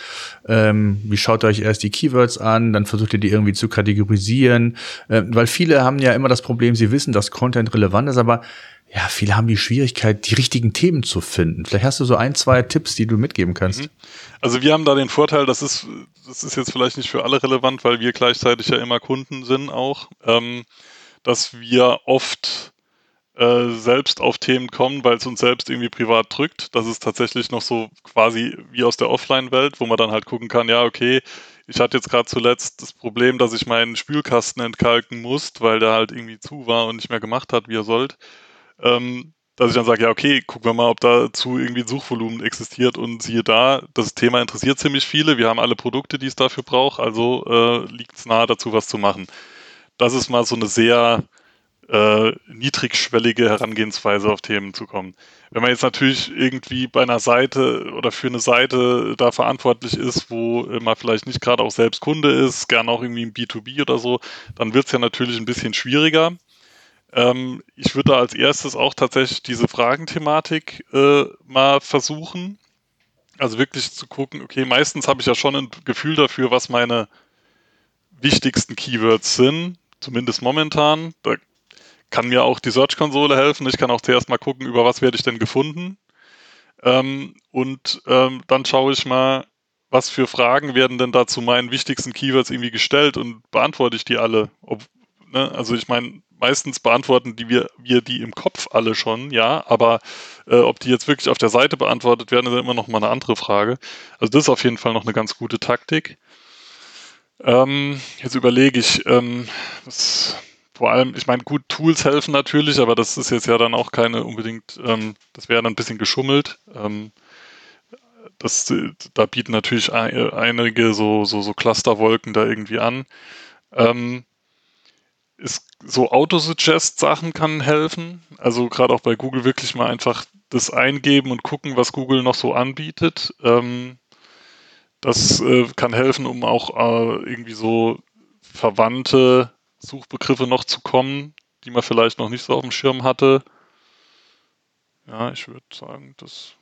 Ähm, wie schaut ihr euch erst die Keywords an, dann versucht ihr die irgendwie zu kategorisieren? Ähm, weil viele haben ja immer das Problem, sie wissen, dass Content relevant ist, aber ja, viele haben die Schwierigkeit, die richtigen Themen zu finden. Vielleicht hast du so ein, zwei Tipps, die du mitgeben kannst. Mhm. Also wir haben da den Vorteil, das ist, das ist jetzt vielleicht nicht für alle relevant, weil wir gleichzeitig ja immer Kunden sind auch, ähm, dass wir oft äh, selbst auf Themen kommen, weil es uns selbst irgendwie privat drückt. Das ist tatsächlich noch so quasi wie aus der Offline-Welt, wo man dann halt gucken kann, ja, okay, ich hatte jetzt gerade zuletzt das Problem, dass ich meinen Spülkasten entkalken muss, weil der halt irgendwie zu war und nicht mehr gemacht hat, wie er sollte. Ähm, dass ich dann sage, ja, okay, gucken wir mal, ob dazu irgendwie ein Suchvolumen existiert und siehe da, das Thema interessiert ziemlich viele. Wir haben alle Produkte, die es dafür braucht, also äh, liegt es nahe dazu, was zu machen. Das ist mal so eine sehr äh, niedrigschwellige Herangehensweise auf Themen zu kommen. Wenn man jetzt natürlich irgendwie bei einer Seite oder für eine Seite da verantwortlich ist, wo man vielleicht nicht gerade auch selbst Kunde ist, gerne auch irgendwie im B2B oder so, dann wird es ja natürlich ein bisschen schwieriger. Ähm, ich würde da als erstes auch tatsächlich diese Fragenthematik äh, mal versuchen. Also wirklich zu gucken, okay, meistens habe ich ja schon ein Gefühl dafür, was meine wichtigsten Keywords sind, zumindest momentan. Da kann mir auch die Search-Konsole helfen. Ich kann auch zuerst mal gucken, über was werde ich denn gefunden. Ähm, und ähm, dann schaue ich mal, was für Fragen werden denn da zu meinen wichtigsten Keywords irgendwie gestellt und beantworte ich die alle. Ob, ne? Also ich meine, meistens beantworten die wir, wir die im Kopf alle schon, ja, aber äh, ob die jetzt wirklich auf der Seite beantwortet werden, ist immer noch mal eine andere Frage. Also das ist auf jeden Fall noch eine ganz gute Taktik. Ähm, jetzt überlege ich, ähm, was vor allem, ich meine, gut, Tools helfen natürlich, aber das ist jetzt ja dann auch keine unbedingt, ähm, das wäre dann ein bisschen geschummelt. Ähm, das, da bieten natürlich einige so, so, so Clusterwolken da irgendwie an. Ähm, ist, so Autosuggest-Sachen kann helfen. Also gerade auch bei Google wirklich mal einfach das eingeben und gucken, was Google noch so anbietet. Ähm, das äh, kann helfen, um auch äh, irgendwie so verwandte Suchbegriffe noch zu kommen, die man vielleicht noch nicht so auf dem Schirm hatte. Ja, ich würde sagen, das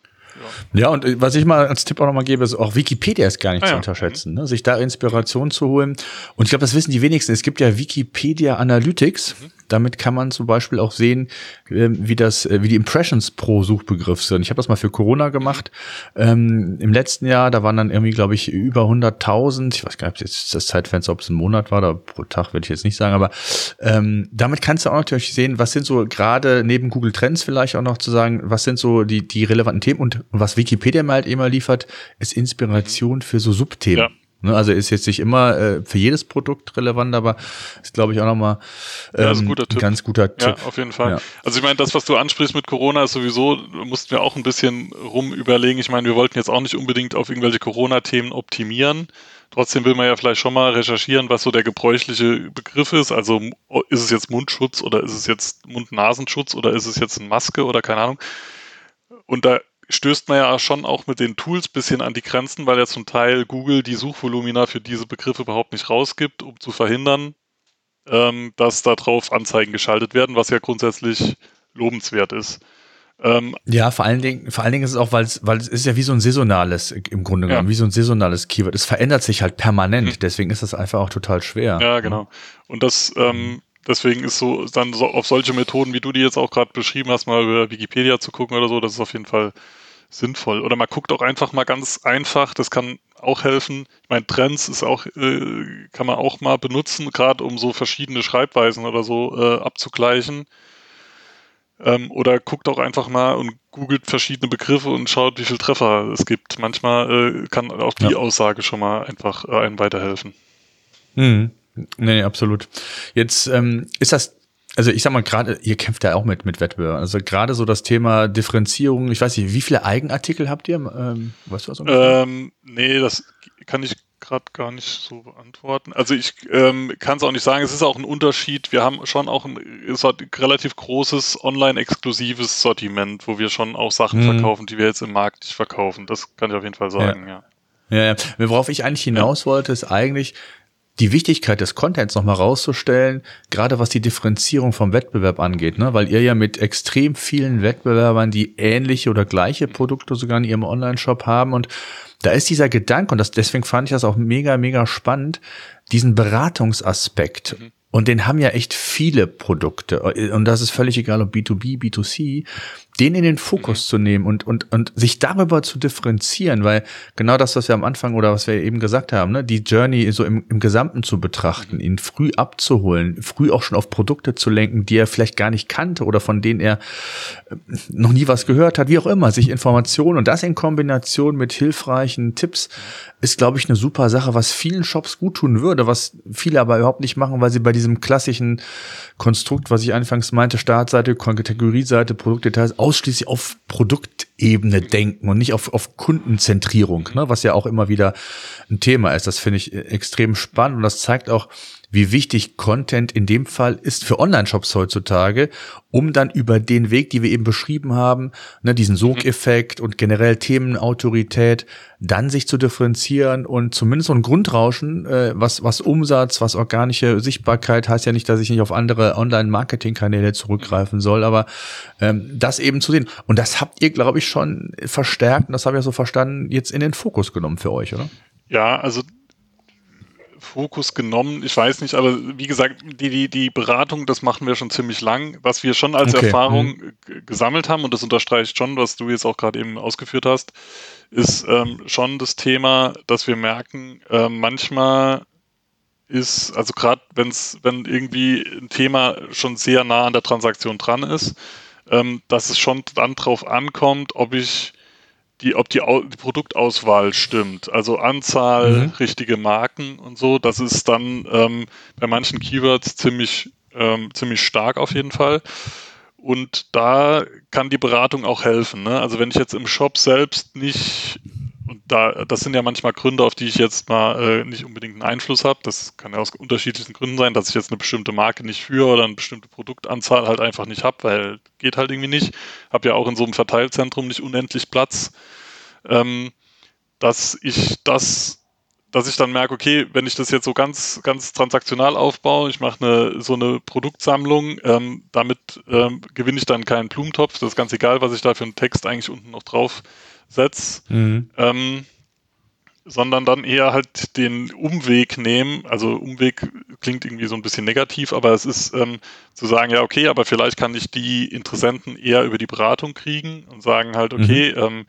ja. ja, und äh, was ich mal als Tipp auch nochmal gebe, ist auch Wikipedia ist gar nicht ah, zu ja. unterschätzen, ne? sich da Inspiration zu holen. Und ich glaube, das wissen die wenigsten. Es gibt ja Wikipedia Analytics. Mhm. Damit kann man zum Beispiel auch sehen, ähm, wie das, äh, wie die Impressions pro Suchbegriff sind. Ich habe das mal für Corona gemacht. Ähm, Im letzten Jahr, da waren dann irgendwie, glaube ich, über 100.000. Ich weiß gar nicht, ob jetzt das Zeitfenster, ob es ein Monat war, oder pro Tag will ich jetzt nicht sagen, aber ähm, damit kannst du auch natürlich sehen, was sind so gerade neben Google Trends vielleicht auch noch zu sagen, was sind so die, die relevanten Themen und was Wikipedia mir halt immer liefert, ist Inspiration für so Subthemen. Ja. Ne, also ist jetzt nicht immer äh, für jedes Produkt relevant, aber ist, glaube ich, auch nochmal ähm, ja, ein, guter ein ganz guter Tipp. Ja, auf jeden Fall. Ja. Also ich meine, das, was du ansprichst mit Corona, ist sowieso, mussten wir auch ein bisschen rum überlegen. Ich meine, wir wollten jetzt auch nicht unbedingt auf irgendwelche Corona-Themen optimieren. Trotzdem will man ja vielleicht schon mal recherchieren, was so der gebräuchliche Begriff ist. Also ist es jetzt Mundschutz oder ist es jetzt Mund-Nasenschutz oder ist es jetzt eine Maske oder keine Ahnung. Und da stößt man ja schon auch mit den Tools bisschen an die Grenzen, weil ja zum Teil Google die Suchvolumina für diese Begriffe überhaupt nicht rausgibt, um zu verhindern, ähm, dass darauf Anzeigen geschaltet werden, was ja grundsätzlich lobenswert ist. Ähm, ja, vor allen Dingen, vor allen Dingen ist es auch, weil es, weil es ist ja wie so ein saisonales, im Grunde genommen, ja. wie so ein saisonales Keyword. Es verändert sich halt permanent, mhm. deswegen ist das einfach auch total schwer. Ja, genau. Und das, ähm, Deswegen ist so dann so auf solche Methoden, wie du die jetzt auch gerade beschrieben hast, mal über Wikipedia zu gucken oder so, das ist auf jeden Fall sinnvoll. Oder man guckt auch einfach mal ganz einfach, das kann auch helfen. Ich meine, Trends ist auch, äh, kann man auch mal benutzen, gerade um so verschiedene Schreibweisen oder so äh, abzugleichen. Ähm, oder guckt auch einfach mal und googelt verschiedene Begriffe und schaut, wie viele Treffer es gibt. Manchmal äh, kann auch die ja. Aussage schon mal einfach äh, einem weiterhelfen. Mhm. Nee, absolut. Jetzt ähm, ist das also ich sag mal gerade, ihr kämpft ja auch mit mit Wettbewerb. Also gerade so das Thema Differenzierung. Ich weiß nicht, wie viele Eigenartikel habt ihr? Ähm, weißt du was? Ähm, nee, das kann ich gerade gar nicht so beantworten. Also ich ähm, kann es auch nicht sagen. Es ist auch ein Unterschied. Wir haben schon auch ein, ein relativ großes online-exklusives Sortiment, wo wir schon auch Sachen mhm. verkaufen, die wir jetzt im Markt nicht verkaufen. Das kann ich auf jeden Fall sagen. Ja. ja. Ja. Worauf ich eigentlich hinaus wollte, ist eigentlich, die Wichtigkeit des Contents nochmal rauszustellen, gerade was die Differenzierung vom Wettbewerb angeht, ne? weil ihr ja mit extrem vielen Wettbewerbern, die ähnliche oder gleiche Produkte sogar in ihrem Online-Shop haben und da ist dieser Gedanke, und das, deswegen fand ich das auch mega, mega spannend, diesen Beratungsaspekt. Mhm. Und den haben ja echt viele Produkte. Und das ist völlig egal, ob B2B, B2C den in den Fokus mhm. zu nehmen und, und, und sich darüber zu differenzieren, weil genau das, was wir am Anfang oder was wir eben gesagt haben, ne, die Journey so im, im Gesamten zu betrachten, ihn früh abzuholen, früh auch schon auf Produkte zu lenken, die er vielleicht gar nicht kannte oder von denen er äh, noch nie was gehört hat, wie auch immer, sich Informationen und das in Kombination mit hilfreichen Tipps ist, glaube ich, eine super Sache, was vielen Shops gut tun würde, was viele aber überhaupt nicht machen, weil sie bei diesem klassischen Konstrukt, was ich anfangs meinte, Startseite, Kategorieseite, Produktdetails, ausschließlich auf Produktebene denken und nicht auf, auf Kundenzentrierung, ne, was ja auch immer wieder ein Thema ist. Das finde ich extrem spannend und das zeigt auch, wie wichtig Content in dem Fall ist für Online-Shops heutzutage, um dann über den Weg, die wir eben beschrieben haben, ne, diesen Sogeffekt und generell Themenautorität, dann sich zu differenzieren und zumindest so ein Grundrauschen, äh, was, was Umsatz, was organische Sichtbarkeit, heißt ja nicht, dass ich nicht auf andere Online-Marketing-Kanäle zurückgreifen soll, aber ähm, das eben zu sehen. Und das habt ihr, glaube ich, schon verstärkt, und das habe ich ja so verstanden, jetzt in den Fokus genommen für euch, oder? Ja, also Fokus genommen. Ich weiß nicht, aber wie gesagt, die, die, die Beratung, das machen wir schon ziemlich lang. Was wir schon als okay. Erfahrung mhm. gesammelt haben, und das unterstreicht schon, was du jetzt auch gerade eben ausgeführt hast, ist ähm, schon das Thema, dass wir merken, äh, manchmal ist, also gerade wenn es, wenn irgendwie ein Thema schon sehr nah an der Transaktion dran ist, ähm, dass es schon dann drauf ankommt, ob ich die, ob die, die, Produktauswahl stimmt, also Anzahl, mhm. richtige Marken und so, das ist dann ähm, bei manchen Keywords ziemlich, ähm, ziemlich stark auf jeden Fall. Und da kann die Beratung auch helfen. Ne? Also wenn ich jetzt im Shop selbst nicht da, das sind ja manchmal Gründe, auf die ich jetzt mal äh, nicht unbedingt einen Einfluss habe. Das kann ja aus unterschiedlichen Gründen sein, dass ich jetzt eine bestimmte Marke nicht führe oder eine bestimmte Produktanzahl halt einfach nicht habe, weil geht halt irgendwie nicht. Habe ja auch in so einem Verteilzentrum nicht unendlich Platz. Ähm, dass ich das, dass ich dann merke, okay, wenn ich das jetzt so ganz, ganz transaktional aufbaue, ich mache eine, so eine Produktsammlung, ähm, damit ähm, gewinne ich dann keinen Blumentopf. Das ist ganz egal, was ich da für einen Text eigentlich unten noch drauf setze, mhm. ähm, sondern dann eher halt den Umweg nehmen. Also Umweg klingt irgendwie so ein bisschen negativ, aber es ist ähm, zu sagen, ja, okay, aber vielleicht kann ich die Interessenten eher über die Beratung kriegen und sagen halt, okay, mhm. ähm,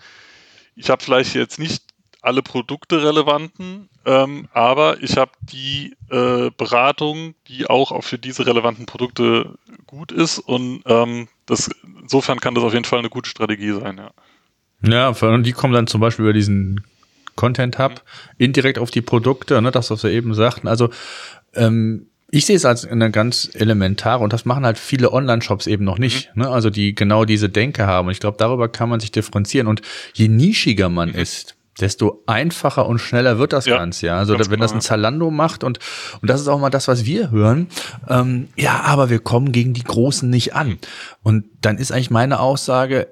ich habe vielleicht jetzt nicht alle Produkte relevanten, ähm, aber ich habe die äh, Beratung, die auch, auch für diese relevanten Produkte gut ist und ähm, das, insofern kann das auf jeden Fall eine gute Strategie sein, ja. Ja, und die kommen dann zum Beispiel über diesen Content Hub indirekt auf die Produkte, ne, das, was wir eben sagten. Also ähm, ich sehe es als eine ganz elementare und das machen halt viele Online-Shops eben noch nicht. Mhm. Ne? Also die genau diese Denke haben. Und ich glaube, darüber kann man sich differenzieren. Und je nischiger man mhm. ist, desto einfacher und schneller wird das ja, Ganze. Ja, also wenn genau, das ein Zalando macht und und das ist auch mal das, was wir hören. Ähm, ja, aber wir kommen gegen die Großen nicht an. Mhm. Und dann ist eigentlich meine Aussage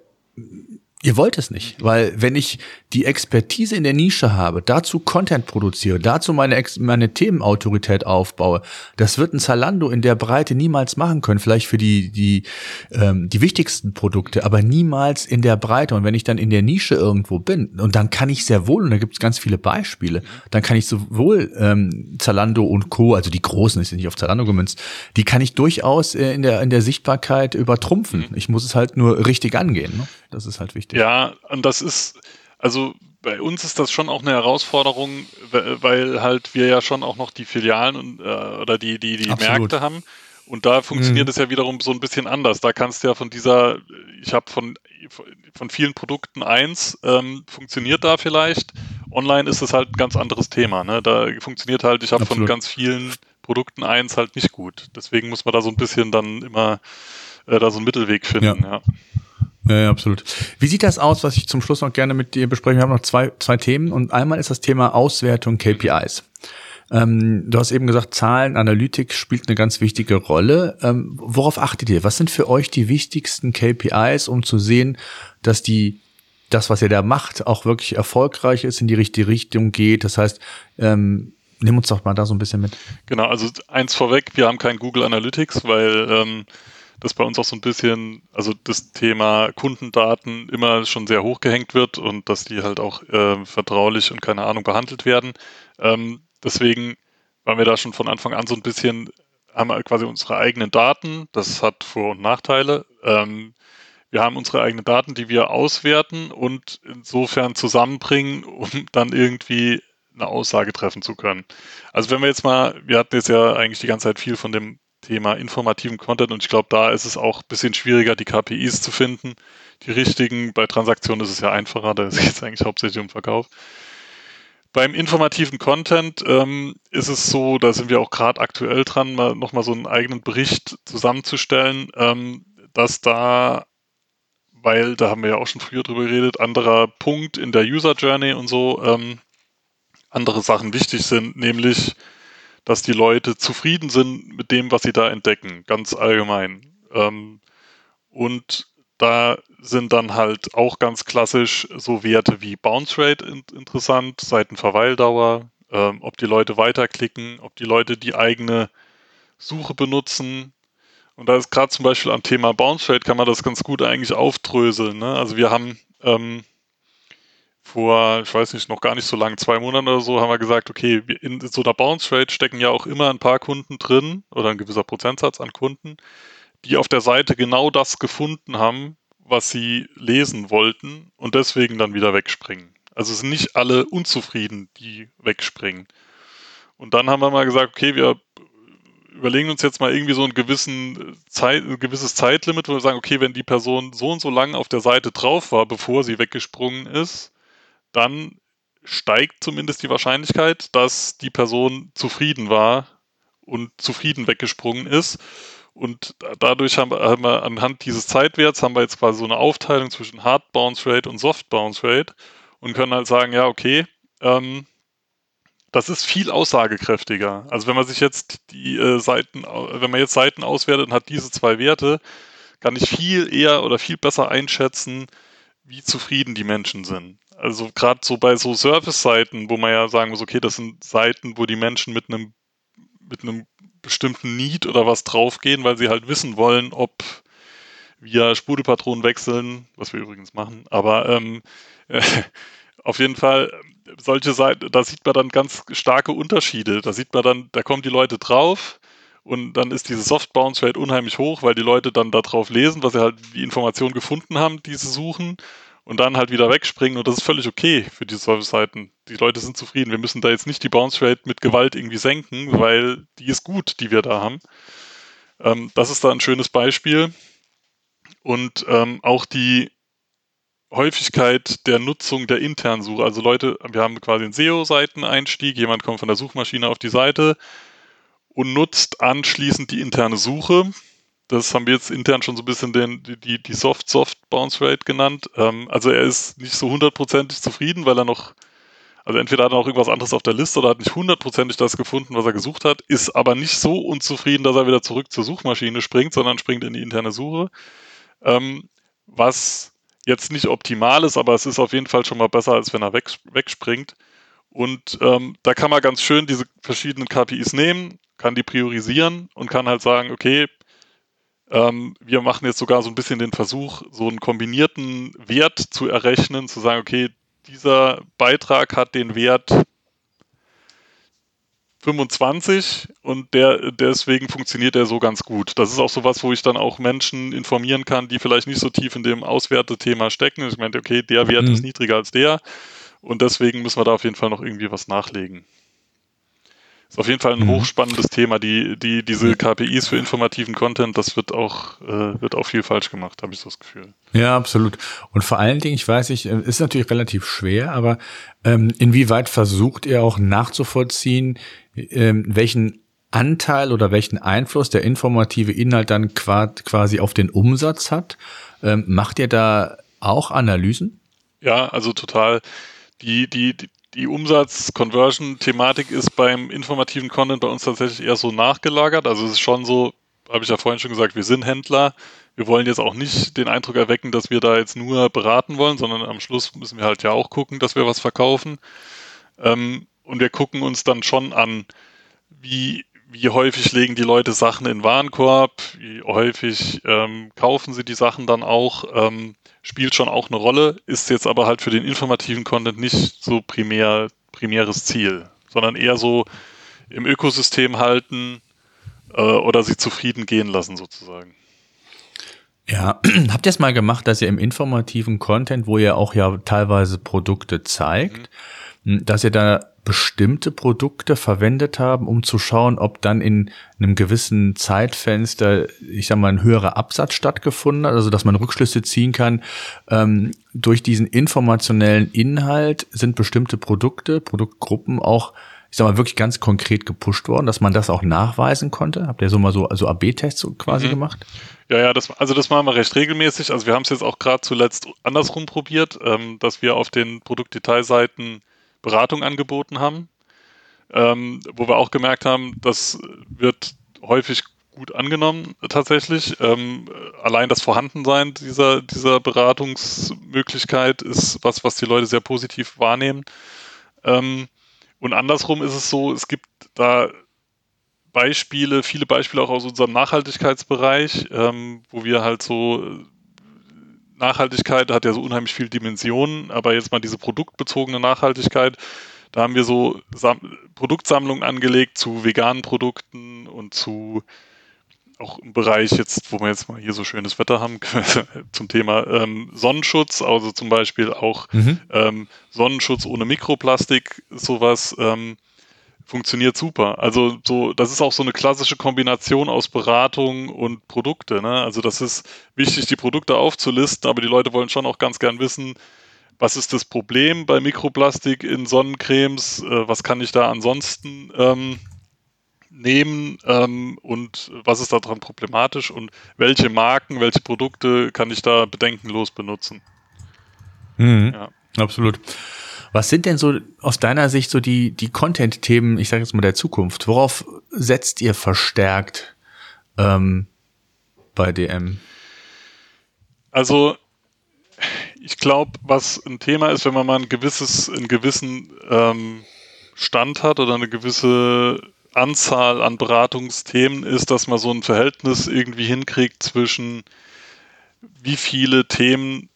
Ihr wollt es nicht, weil wenn ich die Expertise in der Nische habe, dazu Content produziere, dazu meine, Ex meine Themenautorität aufbaue, das wird ein Zalando in der Breite niemals machen können, vielleicht für die, die, ähm, die wichtigsten Produkte, aber niemals in der Breite. Und wenn ich dann in der Nische irgendwo bin, und dann kann ich sehr wohl, und da gibt es ganz viele Beispiele, dann kann ich sowohl ähm, Zalando und Co., also die Großen, ist nicht auf Zalando gemünzt, die kann ich durchaus äh, in, der, in der Sichtbarkeit übertrumpfen. Ich muss es halt nur richtig angehen. Ne? Das ist halt wichtig. Ja, und das ist, also bei uns ist das schon auch eine Herausforderung, weil halt wir ja schon auch noch die Filialen und, äh, oder die, die, die Märkte haben. Und da funktioniert mhm. es ja wiederum so ein bisschen anders. Da kannst du ja von dieser, ich habe von, von vielen Produkten eins, ähm, funktioniert da vielleicht. Online ist es halt ein ganz anderes Thema. Ne? Da funktioniert halt, ich habe von ganz vielen Produkten eins halt nicht gut. Deswegen muss man da so ein bisschen dann immer äh, da so einen Mittelweg finden. Ja. ja. Ja, absolut. Wie sieht das aus, was ich zum Schluss noch gerne mit dir besprechen? Wir haben noch zwei, zwei Themen und einmal ist das Thema Auswertung KPIs. Ähm, du hast eben gesagt, Zahlen, Analytik spielt eine ganz wichtige Rolle. Ähm, worauf achtet ihr? Was sind für euch die wichtigsten KPIs, um zu sehen, dass die das, was ihr da macht, auch wirklich erfolgreich ist, in die richtige Richtung geht? Das heißt, ähm, nimm uns doch mal da so ein bisschen mit. Genau, also eins vorweg, wir haben kein Google Analytics, weil ähm, dass bei uns auch so ein bisschen, also das Thema Kundendaten immer schon sehr hochgehängt wird und dass die halt auch äh, vertraulich und keine Ahnung behandelt werden. Ähm, deswegen waren wir da schon von Anfang an so ein bisschen, haben wir quasi unsere eigenen Daten. Das hat Vor- und Nachteile. Ähm, wir haben unsere eigenen Daten, die wir auswerten und insofern zusammenbringen, um dann irgendwie eine Aussage treffen zu können. Also wenn wir jetzt mal, wir hatten jetzt ja eigentlich die ganze Zeit viel von dem Thema informativen Content und ich glaube, da ist es auch ein bisschen schwieriger, die KPIs zu finden. Die richtigen, bei Transaktionen ist es ja einfacher, da <laughs> geht es eigentlich hauptsächlich um Verkauf. Beim informativen Content ähm, ist es so, da sind wir auch gerade aktuell dran, mal, nochmal so einen eigenen Bericht zusammenzustellen, ähm, dass da, weil da haben wir ja auch schon früher drüber geredet, anderer Punkt in der User Journey und so, ähm, andere Sachen wichtig sind, nämlich dass die Leute zufrieden sind mit dem, was sie da entdecken, ganz allgemein. Ähm, und da sind dann halt auch ganz klassisch so Werte wie Bounce Rate in interessant, Seitenverweildauer, ähm, ob die Leute weiterklicken, ob die Leute die eigene Suche benutzen. Und da ist gerade zum Beispiel am Thema Bounce Rate kann man das ganz gut eigentlich aufdröseln. Ne? Also wir haben ähm, vor, ich weiß nicht, noch gar nicht so lange, zwei Monaten oder so, haben wir gesagt, okay, in so einer Bounce Rate stecken ja auch immer ein paar Kunden drin oder ein gewisser Prozentsatz an Kunden, die auf der Seite genau das gefunden haben, was sie lesen wollten und deswegen dann wieder wegspringen. Also es sind nicht alle unzufrieden, die wegspringen. Und dann haben wir mal gesagt, okay, wir überlegen uns jetzt mal irgendwie so ein, gewissen Zeit, ein gewisses Zeitlimit, wo wir sagen, okay, wenn die Person so und so lange auf der Seite drauf war, bevor sie weggesprungen ist, dann steigt zumindest die Wahrscheinlichkeit, dass die Person zufrieden war und zufrieden weggesprungen ist. Und dadurch haben wir, haben wir, anhand dieses Zeitwerts haben wir jetzt quasi so eine Aufteilung zwischen Hard Bounce Rate und Soft Bounce Rate und können halt sagen, ja, okay, ähm, das ist viel aussagekräftiger. Also wenn man sich jetzt die äh, Seiten, wenn man jetzt Seiten auswertet und hat diese zwei Werte, kann ich viel eher oder viel besser einschätzen, wie zufrieden die Menschen sind. Also gerade so bei so Service-Seiten, wo man ja sagen muss, okay, das sind Seiten, wo die Menschen mit einem mit einem bestimmten Need oder was draufgehen, weil sie halt wissen wollen, ob wir Sprudelpatronen wechseln, was wir übrigens machen. Aber ähm, äh, <laughs> auf jeden Fall, solche Seiten, da sieht man dann ganz starke Unterschiede. Da sieht man dann, da kommen die Leute drauf und dann ist diese Soft Bounce Rate unheimlich hoch, weil die Leute dann da drauf lesen, was sie halt die Information gefunden haben, die sie suchen und dann halt wieder wegspringen und das ist völlig okay für die Service-Seiten. Die Leute sind zufrieden. Wir müssen da jetzt nicht die Bounce Rate mit Gewalt irgendwie senken, weil die ist gut, die wir da haben. Ähm, das ist da ein schönes Beispiel. Und ähm, auch die Häufigkeit der Nutzung der internen Suche. Also Leute, wir haben quasi einen SEO-Seiteneinstieg, jemand kommt von der Suchmaschine auf die Seite und nutzt anschließend die interne Suche das haben wir jetzt intern schon so ein bisschen den, die, die Soft-Soft-Bounce-Rate genannt. Ähm, also er ist nicht so hundertprozentig zufrieden, weil er noch, also entweder hat er noch irgendwas anderes auf der Liste oder hat nicht hundertprozentig das gefunden, was er gesucht hat, ist aber nicht so unzufrieden, dass er wieder zurück zur Suchmaschine springt, sondern springt in die interne Suche. Ähm, was jetzt nicht optimal ist, aber es ist auf jeden Fall schon mal besser, als wenn er weg, wegspringt. Und ähm, da kann man ganz schön diese verschiedenen KPIs nehmen, kann die priorisieren und kann halt sagen, okay, ähm, wir machen jetzt sogar so ein bisschen den Versuch, so einen kombinierten Wert zu errechnen, zu sagen, okay, dieser Beitrag hat den Wert 25 und der, deswegen funktioniert er so ganz gut. Das ist auch sowas, wo ich dann auch Menschen informieren kann, die vielleicht nicht so tief in dem Auswertethema stecken. Ich meine, okay, der Wert mhm. ist niedriger als der und deswegen müssen wir da auf jeden Fall noch irgendwie was nachlegen. Ist auf jeden Fall ein mhm. hochspannendes Thema. Die, die, diese KPIs für informativen Content, das wird auch, äh, wird auch viel falsch gemacht, habe ich so das Gefühl. Ja, absolut. Und vor allen Dingen, ich weiß nicht, äh, ist natürlich relativ schwer, aber ähm, inwieweit versucht ihr auch nachzuvollziehen, ähm, welchen Anteil oder welchen Einfluss der informative Inhalt dann quasi auf den Umsatz hat? Ähm, macht ihr da auch Analysen? Ja, also total. Die, die, die die Umsatz-Conversion-Thematik ist beim informativen Content bei uns tatsächlich eher so nachgelagert. Also es ist schon so, habe ich ja vorhin schon gesagt, wir sind Händler. Wir wollen jetzt auch nicht den Eindruck erwecken, dass wir da jetzt nur beraten wollen, sondern am Schluss müssen wir halt ja auch gucken, dass wir was verkaufen. Ähm, und wir gucken uns dann schon an, wie, wie häufig legen die Leute Sachen in Warenkorb, wie häufig ähm, kaufen sie die Sachen dann auch. Ähm, spielt schon auch eine Rolle, ist jetzt aber halt für den informativen Content nicht so primär, primäres Ziel, sondern eher so im Ökosystem halten äh, oder sich zufrieden gehen lassen sozusagen. Ja, <clears throat> habt ihr es mal gemacht, dass ihr im informativen Content, wo ihr auch ja teilweise Produkte zeigt, mhm. Dass ihr da bestimmte Produkte verwendet haben, um zu schauen, ob dann in einem gewissen Zeitfenster, ich sag mal, ein höherer Absatz stattgefunden hat, also dass man Rückschlüsse ziehen kann. Ähm, durch diesen informationellen Inhalt sind bestimmte Produkte, Produktgruppen auch, ich sag mal, wirklich ganz konkret gepusht worden, dass man das auch nachweisen konnte. Habt ihr so mal so also AB-Tests quasi mhm. gemacht? Ja, ja, das, also das machen wir recht regelmäßig. Also wir haben es jetzt auch gerade zuletzt andersrum probiert, ähm, dass wir auf den Produktdetailseiten Beratung angeboten haben, ähm, wo wir auch gemerkt haben, das wird häufig gut angenommen tatsächlich. Ähm, allein das Vorhandensein dieser, dieser Beratungsmöglichkeit ist was, was die Leute sehr positiv wahrnehmen. Ähm, und andersrum ist es so, es gibt da Beispiele, viele Beispiele auch aus unserem Nachhaltigkeitsbereich, ähm, wo wir halt so Nachhaltigkeit hat ja so unheimlich viele Dimensionen, aber jetzt mal diese produktbezogene Nachhaltigkeit, da haben wir so Sam Produktsammlungen angelegt zu veganen Produkten und zu auch im Bereich jetzt, wo wir jetzt mal hier so schönes Wetter haben, <laughs> zum Thema ähm, Sonnenschutz, also zum Beispiel auch mhm. ähm, Sonnenschutz ohne Mikroplastik, sowas. Ähm, funktioniert super. Also so, das ist auch so eine klassische Kombination aus Beratung und Produkte. Ne? Also das ist wichtig, die Produkte aufzulisten, aber die Leute wollen schon auch ganz gern wissen, was ist das Problem bei Mikroplastik in Sonnencremes, äh, was kann ich da ansonsten ähm, nehmen ähm, und was ist daran problematisch und welche Marken, welche Produkte kann ich da bedenkenlos benutzen. Mhm, ja. Absolut. Was sind denn so aus deiner Sicht so die, die Content-Themen, ich sage jetzt mal der Zukunft? Worauf setzt ihr verstärkt ähm, bei DM? Also ich glaube, was ein Thema ist, wenn man mal ein gewisses, einen gewissen ähm, Stand hat oder eine gewisse Anzahl an Beratungsthemen ist, dass man so ein Verhältnis irgendwie hinkriegt zwischen wie viele Themen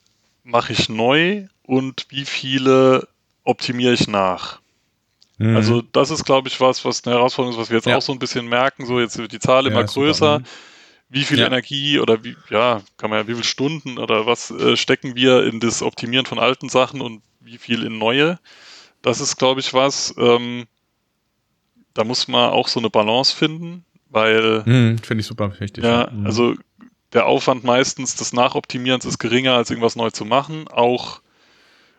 mache ich neu und wie viele optimiere ich nach. Mhm. Also das ist, glaube ich, was, was eine Herausforderung ist, was wir jetzt ja. auch so ein bisschen merken. So jetzt wird die Zahl immer ja, größer. Super. Wie viel ja. Energie oder wie, ja, kann man ja, wie viele Stunden oder was äh, stecken wir in das Optimieren von alten Sachen und wie viel in neue? Das ist, glaube ich, was, ähm, da muss man auch so eine Balance finden, weil. Mhm, Finde ich super wichtig. Ja, mhm. also der Aufwand meistens des Nachoptimierens ist geringer, als irgendwas neu zu machen. Auch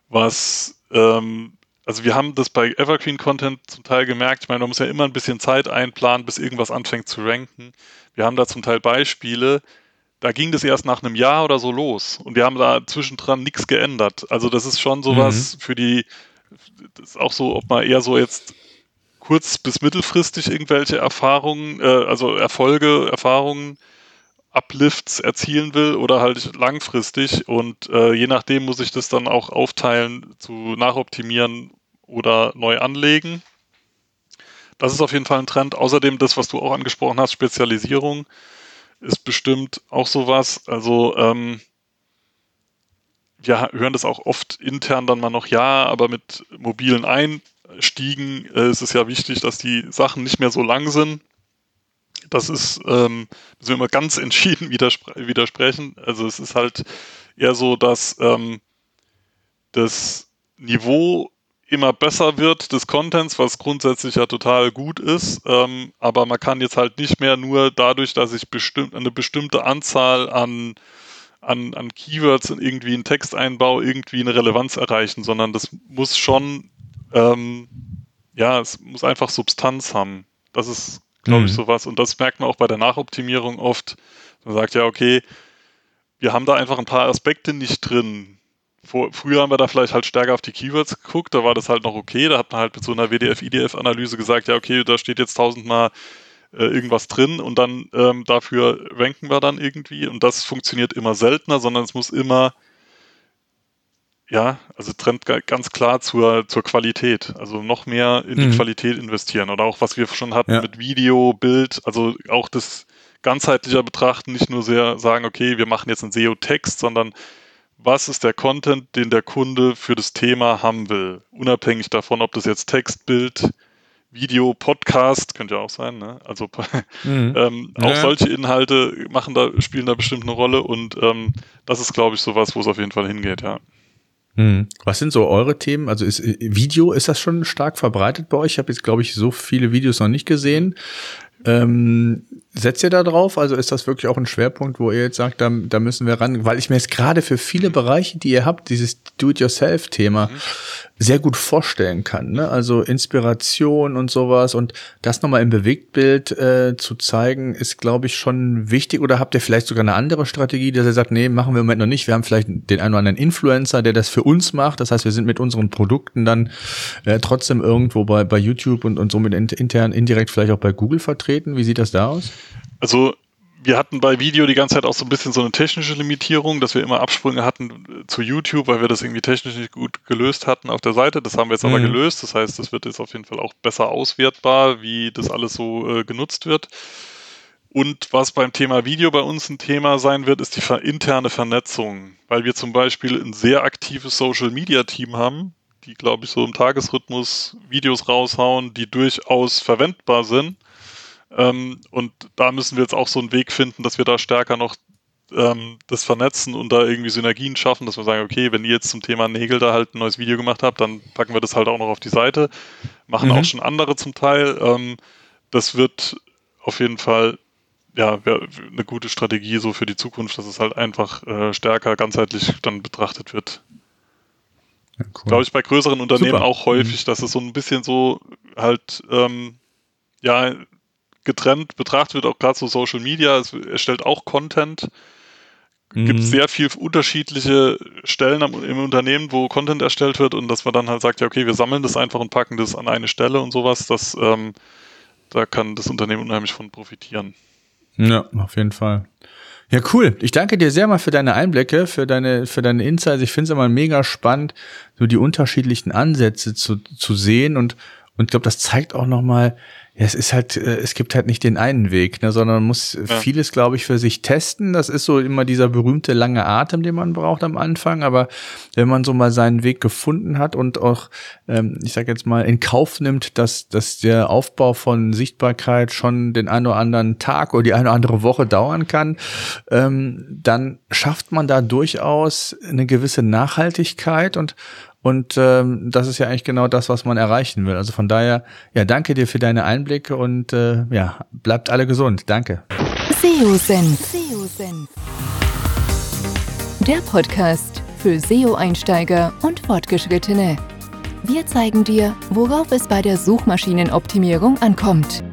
was ähm, also wir haben das bei Evergreen Content zum Teil gemerkt. Ich meine, man muss ja immer ein bisschen Zeit einplanen, bis irgendwas anfängt zu ranken. Wir haben da zum Teil Beispiele, da ging das erst nach einem Jahr oder so los und wir haben da zwischendran nichts geändert. Also das ist schon sowas mhm. für die, das ist auch so, ob man eher so jetzt kurz- bis mittelfristig irgendwelche Erfahrungen, äh, also Erfolge, Erfahrungen Uplifts erzielen will oder halt langfristig. Und äh, je nachdem muss ich das dann auch aufteilen zu nachoptimieren oder neu anlegen. Das ist auf jeden Fall ein Trend. Außerdem das, was du auch angesprochen hast, Spezialisierung, ist bestimmt auch sowas. Also ähm, wir hören das auch oft intern dann mal noch, ja, aber mit mobilen Ein Anstiegen äh, ist es ja wichtig, dass die Sachen nicht mehr so lang sind. Das ist, ähm, müssen wir immer ganz entschieden widerspre widersprechen. Also es ist halt eher so, dass ähm, das Niveau immer besser wird des Contents, was grundsätzlich ja total gut ist. Ähm, aber man kann jetzt halt nicht mehr nur dadurch, dass ich bestimmt eine bestimmte Anzahl an, an, an Keywords in irgendwie einen Text einbaue, irgendwie eine Relevanz erreichen, sondern das muss schon, ähm, ja, es muss einfach Substanz haben. Das ist, glaube mhm. ich, sowas. Und das merkt man auch bei der Nachoptimierung oft. Man sagt ja, okay, wir haben da einfach ein paar Aspekte nicht drin vor, früher haben wir da vielleicht halt stärker auf die Keywords geguckt, da war das halt noch okay. Da hat man halt mit so einer WDF-IDF-Analyse gesagt, ja, okay, da steht jetzt tausendmal äh, irgendwas drin und dann ähm, dafür ranken wir dann irgendwie. Und das funktioniert immer seltener, sondern es muss immer, ja, also Trend ganz klar zur, zur Qualität. Also noch mehr in die mhm. Qualität investieren. Oder auch was wir schon hatten ja. mit Video, Bild, also auch das ganzheitlicher betrachten, nicht nur sehr sagen, okay, wir machen jetzt einen SEO-Text, sondern was ist der Content, den der Kunde für das Thema haben will. Unabhängig davon, ob das jetzt Text, Bild, Video, Podcast, könnte ja auch sein, ne? Also <laughs> mhm. ähm, auch ja. solche Inhalte machen da, spielen da bestimmt eine Rolle und ähm, das ist, glaube ich, sowas, wo es auf jeden Fall hingeht, ja. Mhm. Was sind so eure Themen? Also ist Video, ist das schon stark verbreitet bei euch? Ich habe jetzt, glaube ich, so viele Videos noch nicht gesehen. Ähm, setzt ihr da drauf? Also ist das wirklich auch ein Schwerpunkt, wo ihr jetzt sagt, da, da müssen wir ran? Weil ich mir jetzt gerade für viele Bereiche, die ihr habt, dieses Do-it-yourself-Thema, mhm sehr gut vorstellen kann. Ne? Also Inspiration und sowas und das nochmal im Bewegtbild äh, zu zeigen, ist, glaube ich, schon wichtig. Oder habt ihr vielleicht sogar eine andere Strategie, dass ihr sagt, nee, machen wir im Moment noch nicht. Wir haben vielleicht den einen oder anderen Influencer, der das für uns macht. Das heißt, wir sind mit unseren Produkten dann äh, trotzdem irgendwo bei, bei YouTube und, und somit intern, indirekt vielleicht auch bei Google vertreten. Wie sieht das da aus? Also wir hatten bei Video die ganze Zeit auch so ein bisschen so eine technische Limitierung, dass wir immer Absprünge hatten zu YouTube, weil wir das irgendwie technisch nicht gut gelöst hatten auf der Seite. Das haben wir jetzt mhm. aber gelöst. Das heißt, das wird jetzt auf jeden Fall auch besser auswertbar, wie das alles so äh, genutzt wird. Und was beim Thema Video bei uns ein Thema sein wird, ist die interne Vernetzung, weil wir zum Beispiel ein sehr aktives Social Media Team haben, die, glaube ich, so im Tagesrhythmus Videos raushauen, die durchaus verwendbar sind ähm, und da müssen wir jetzt auch so einen Weg finden, dass wir da stärker noch ähm, das vernetzen und da irgendwie Synergien schaffen, dass wir sagen, okay, wenn ihr jetzt zum Thema Nägel da halt ein neues Video gemacht habt, dann packen wir das halt auch noch auf die Seite. Machen mhm. auch schon andere zum Teil. Ähm, das wird auf jeden Fall ja, eine gute Strategie so für die Zukunft, dass es halt einfach äh, stärker ganzheitlich dann betrachtet wird. Ja, cool. Glaube ich bei größeren Unternehmen Super. auch häufig, mhm. dass es so ein bisschen so halt ähm, ja getrennt betrachtet wird, auch gerade so Social Media. Es erstellt auch Content. Mhm. Gibt sehr viel unterschiedliche Stellen im Unternehmen, wo Content erstellt wird und dass man dann halt sagt, ja, okay, wir sammeln das einfach und packen das an eine Stelle und sowas. Das, ähm, da kann das Unternehmen unheimlich von profitieren. Ja, auf jeden Fall. Ja, cool. Ich danke dir sehr mal für deine Einblicke, für deine, für deine Insights. Ich finde es immer mega spannend, so die unterschiedlichen Ansätze zu, zu sehen und, und ich glaube, das zeigt auch nochmal, ja, es ist halt, äh, es gibt halt nicht den einen Weg, ne, sondern man muss ja. vieles, glaube ich, für sich testen. Das ist so immer dieser berühmte lange Atem, den man braucht am Anfang. Aber wenn man so mal seinen Weg gefunden hat und auch, ähm, ich sage jetzt mal, in Kauf nimmt, dass, dass der Aufbau von Sichtbarkeit schon den einen oder anderen Tag oder die eine oder andere Woche dauern kann, ähm, dann schafft man da durchaus eine gewisse Nachhaltigkeit und und ähm, das ist ja eigentlich genau das, was man erreichen will. Also von daher, ja, danke dir für deine Einblicke und äh, ja, bleibt alle gesund. Danke. SEO-Senf. Der Podcast für SEO-Einsteiger und Fortgeschrittene. Wir zeigen dir, worauf es bei der Suchmaschinenoptimierung ankommt.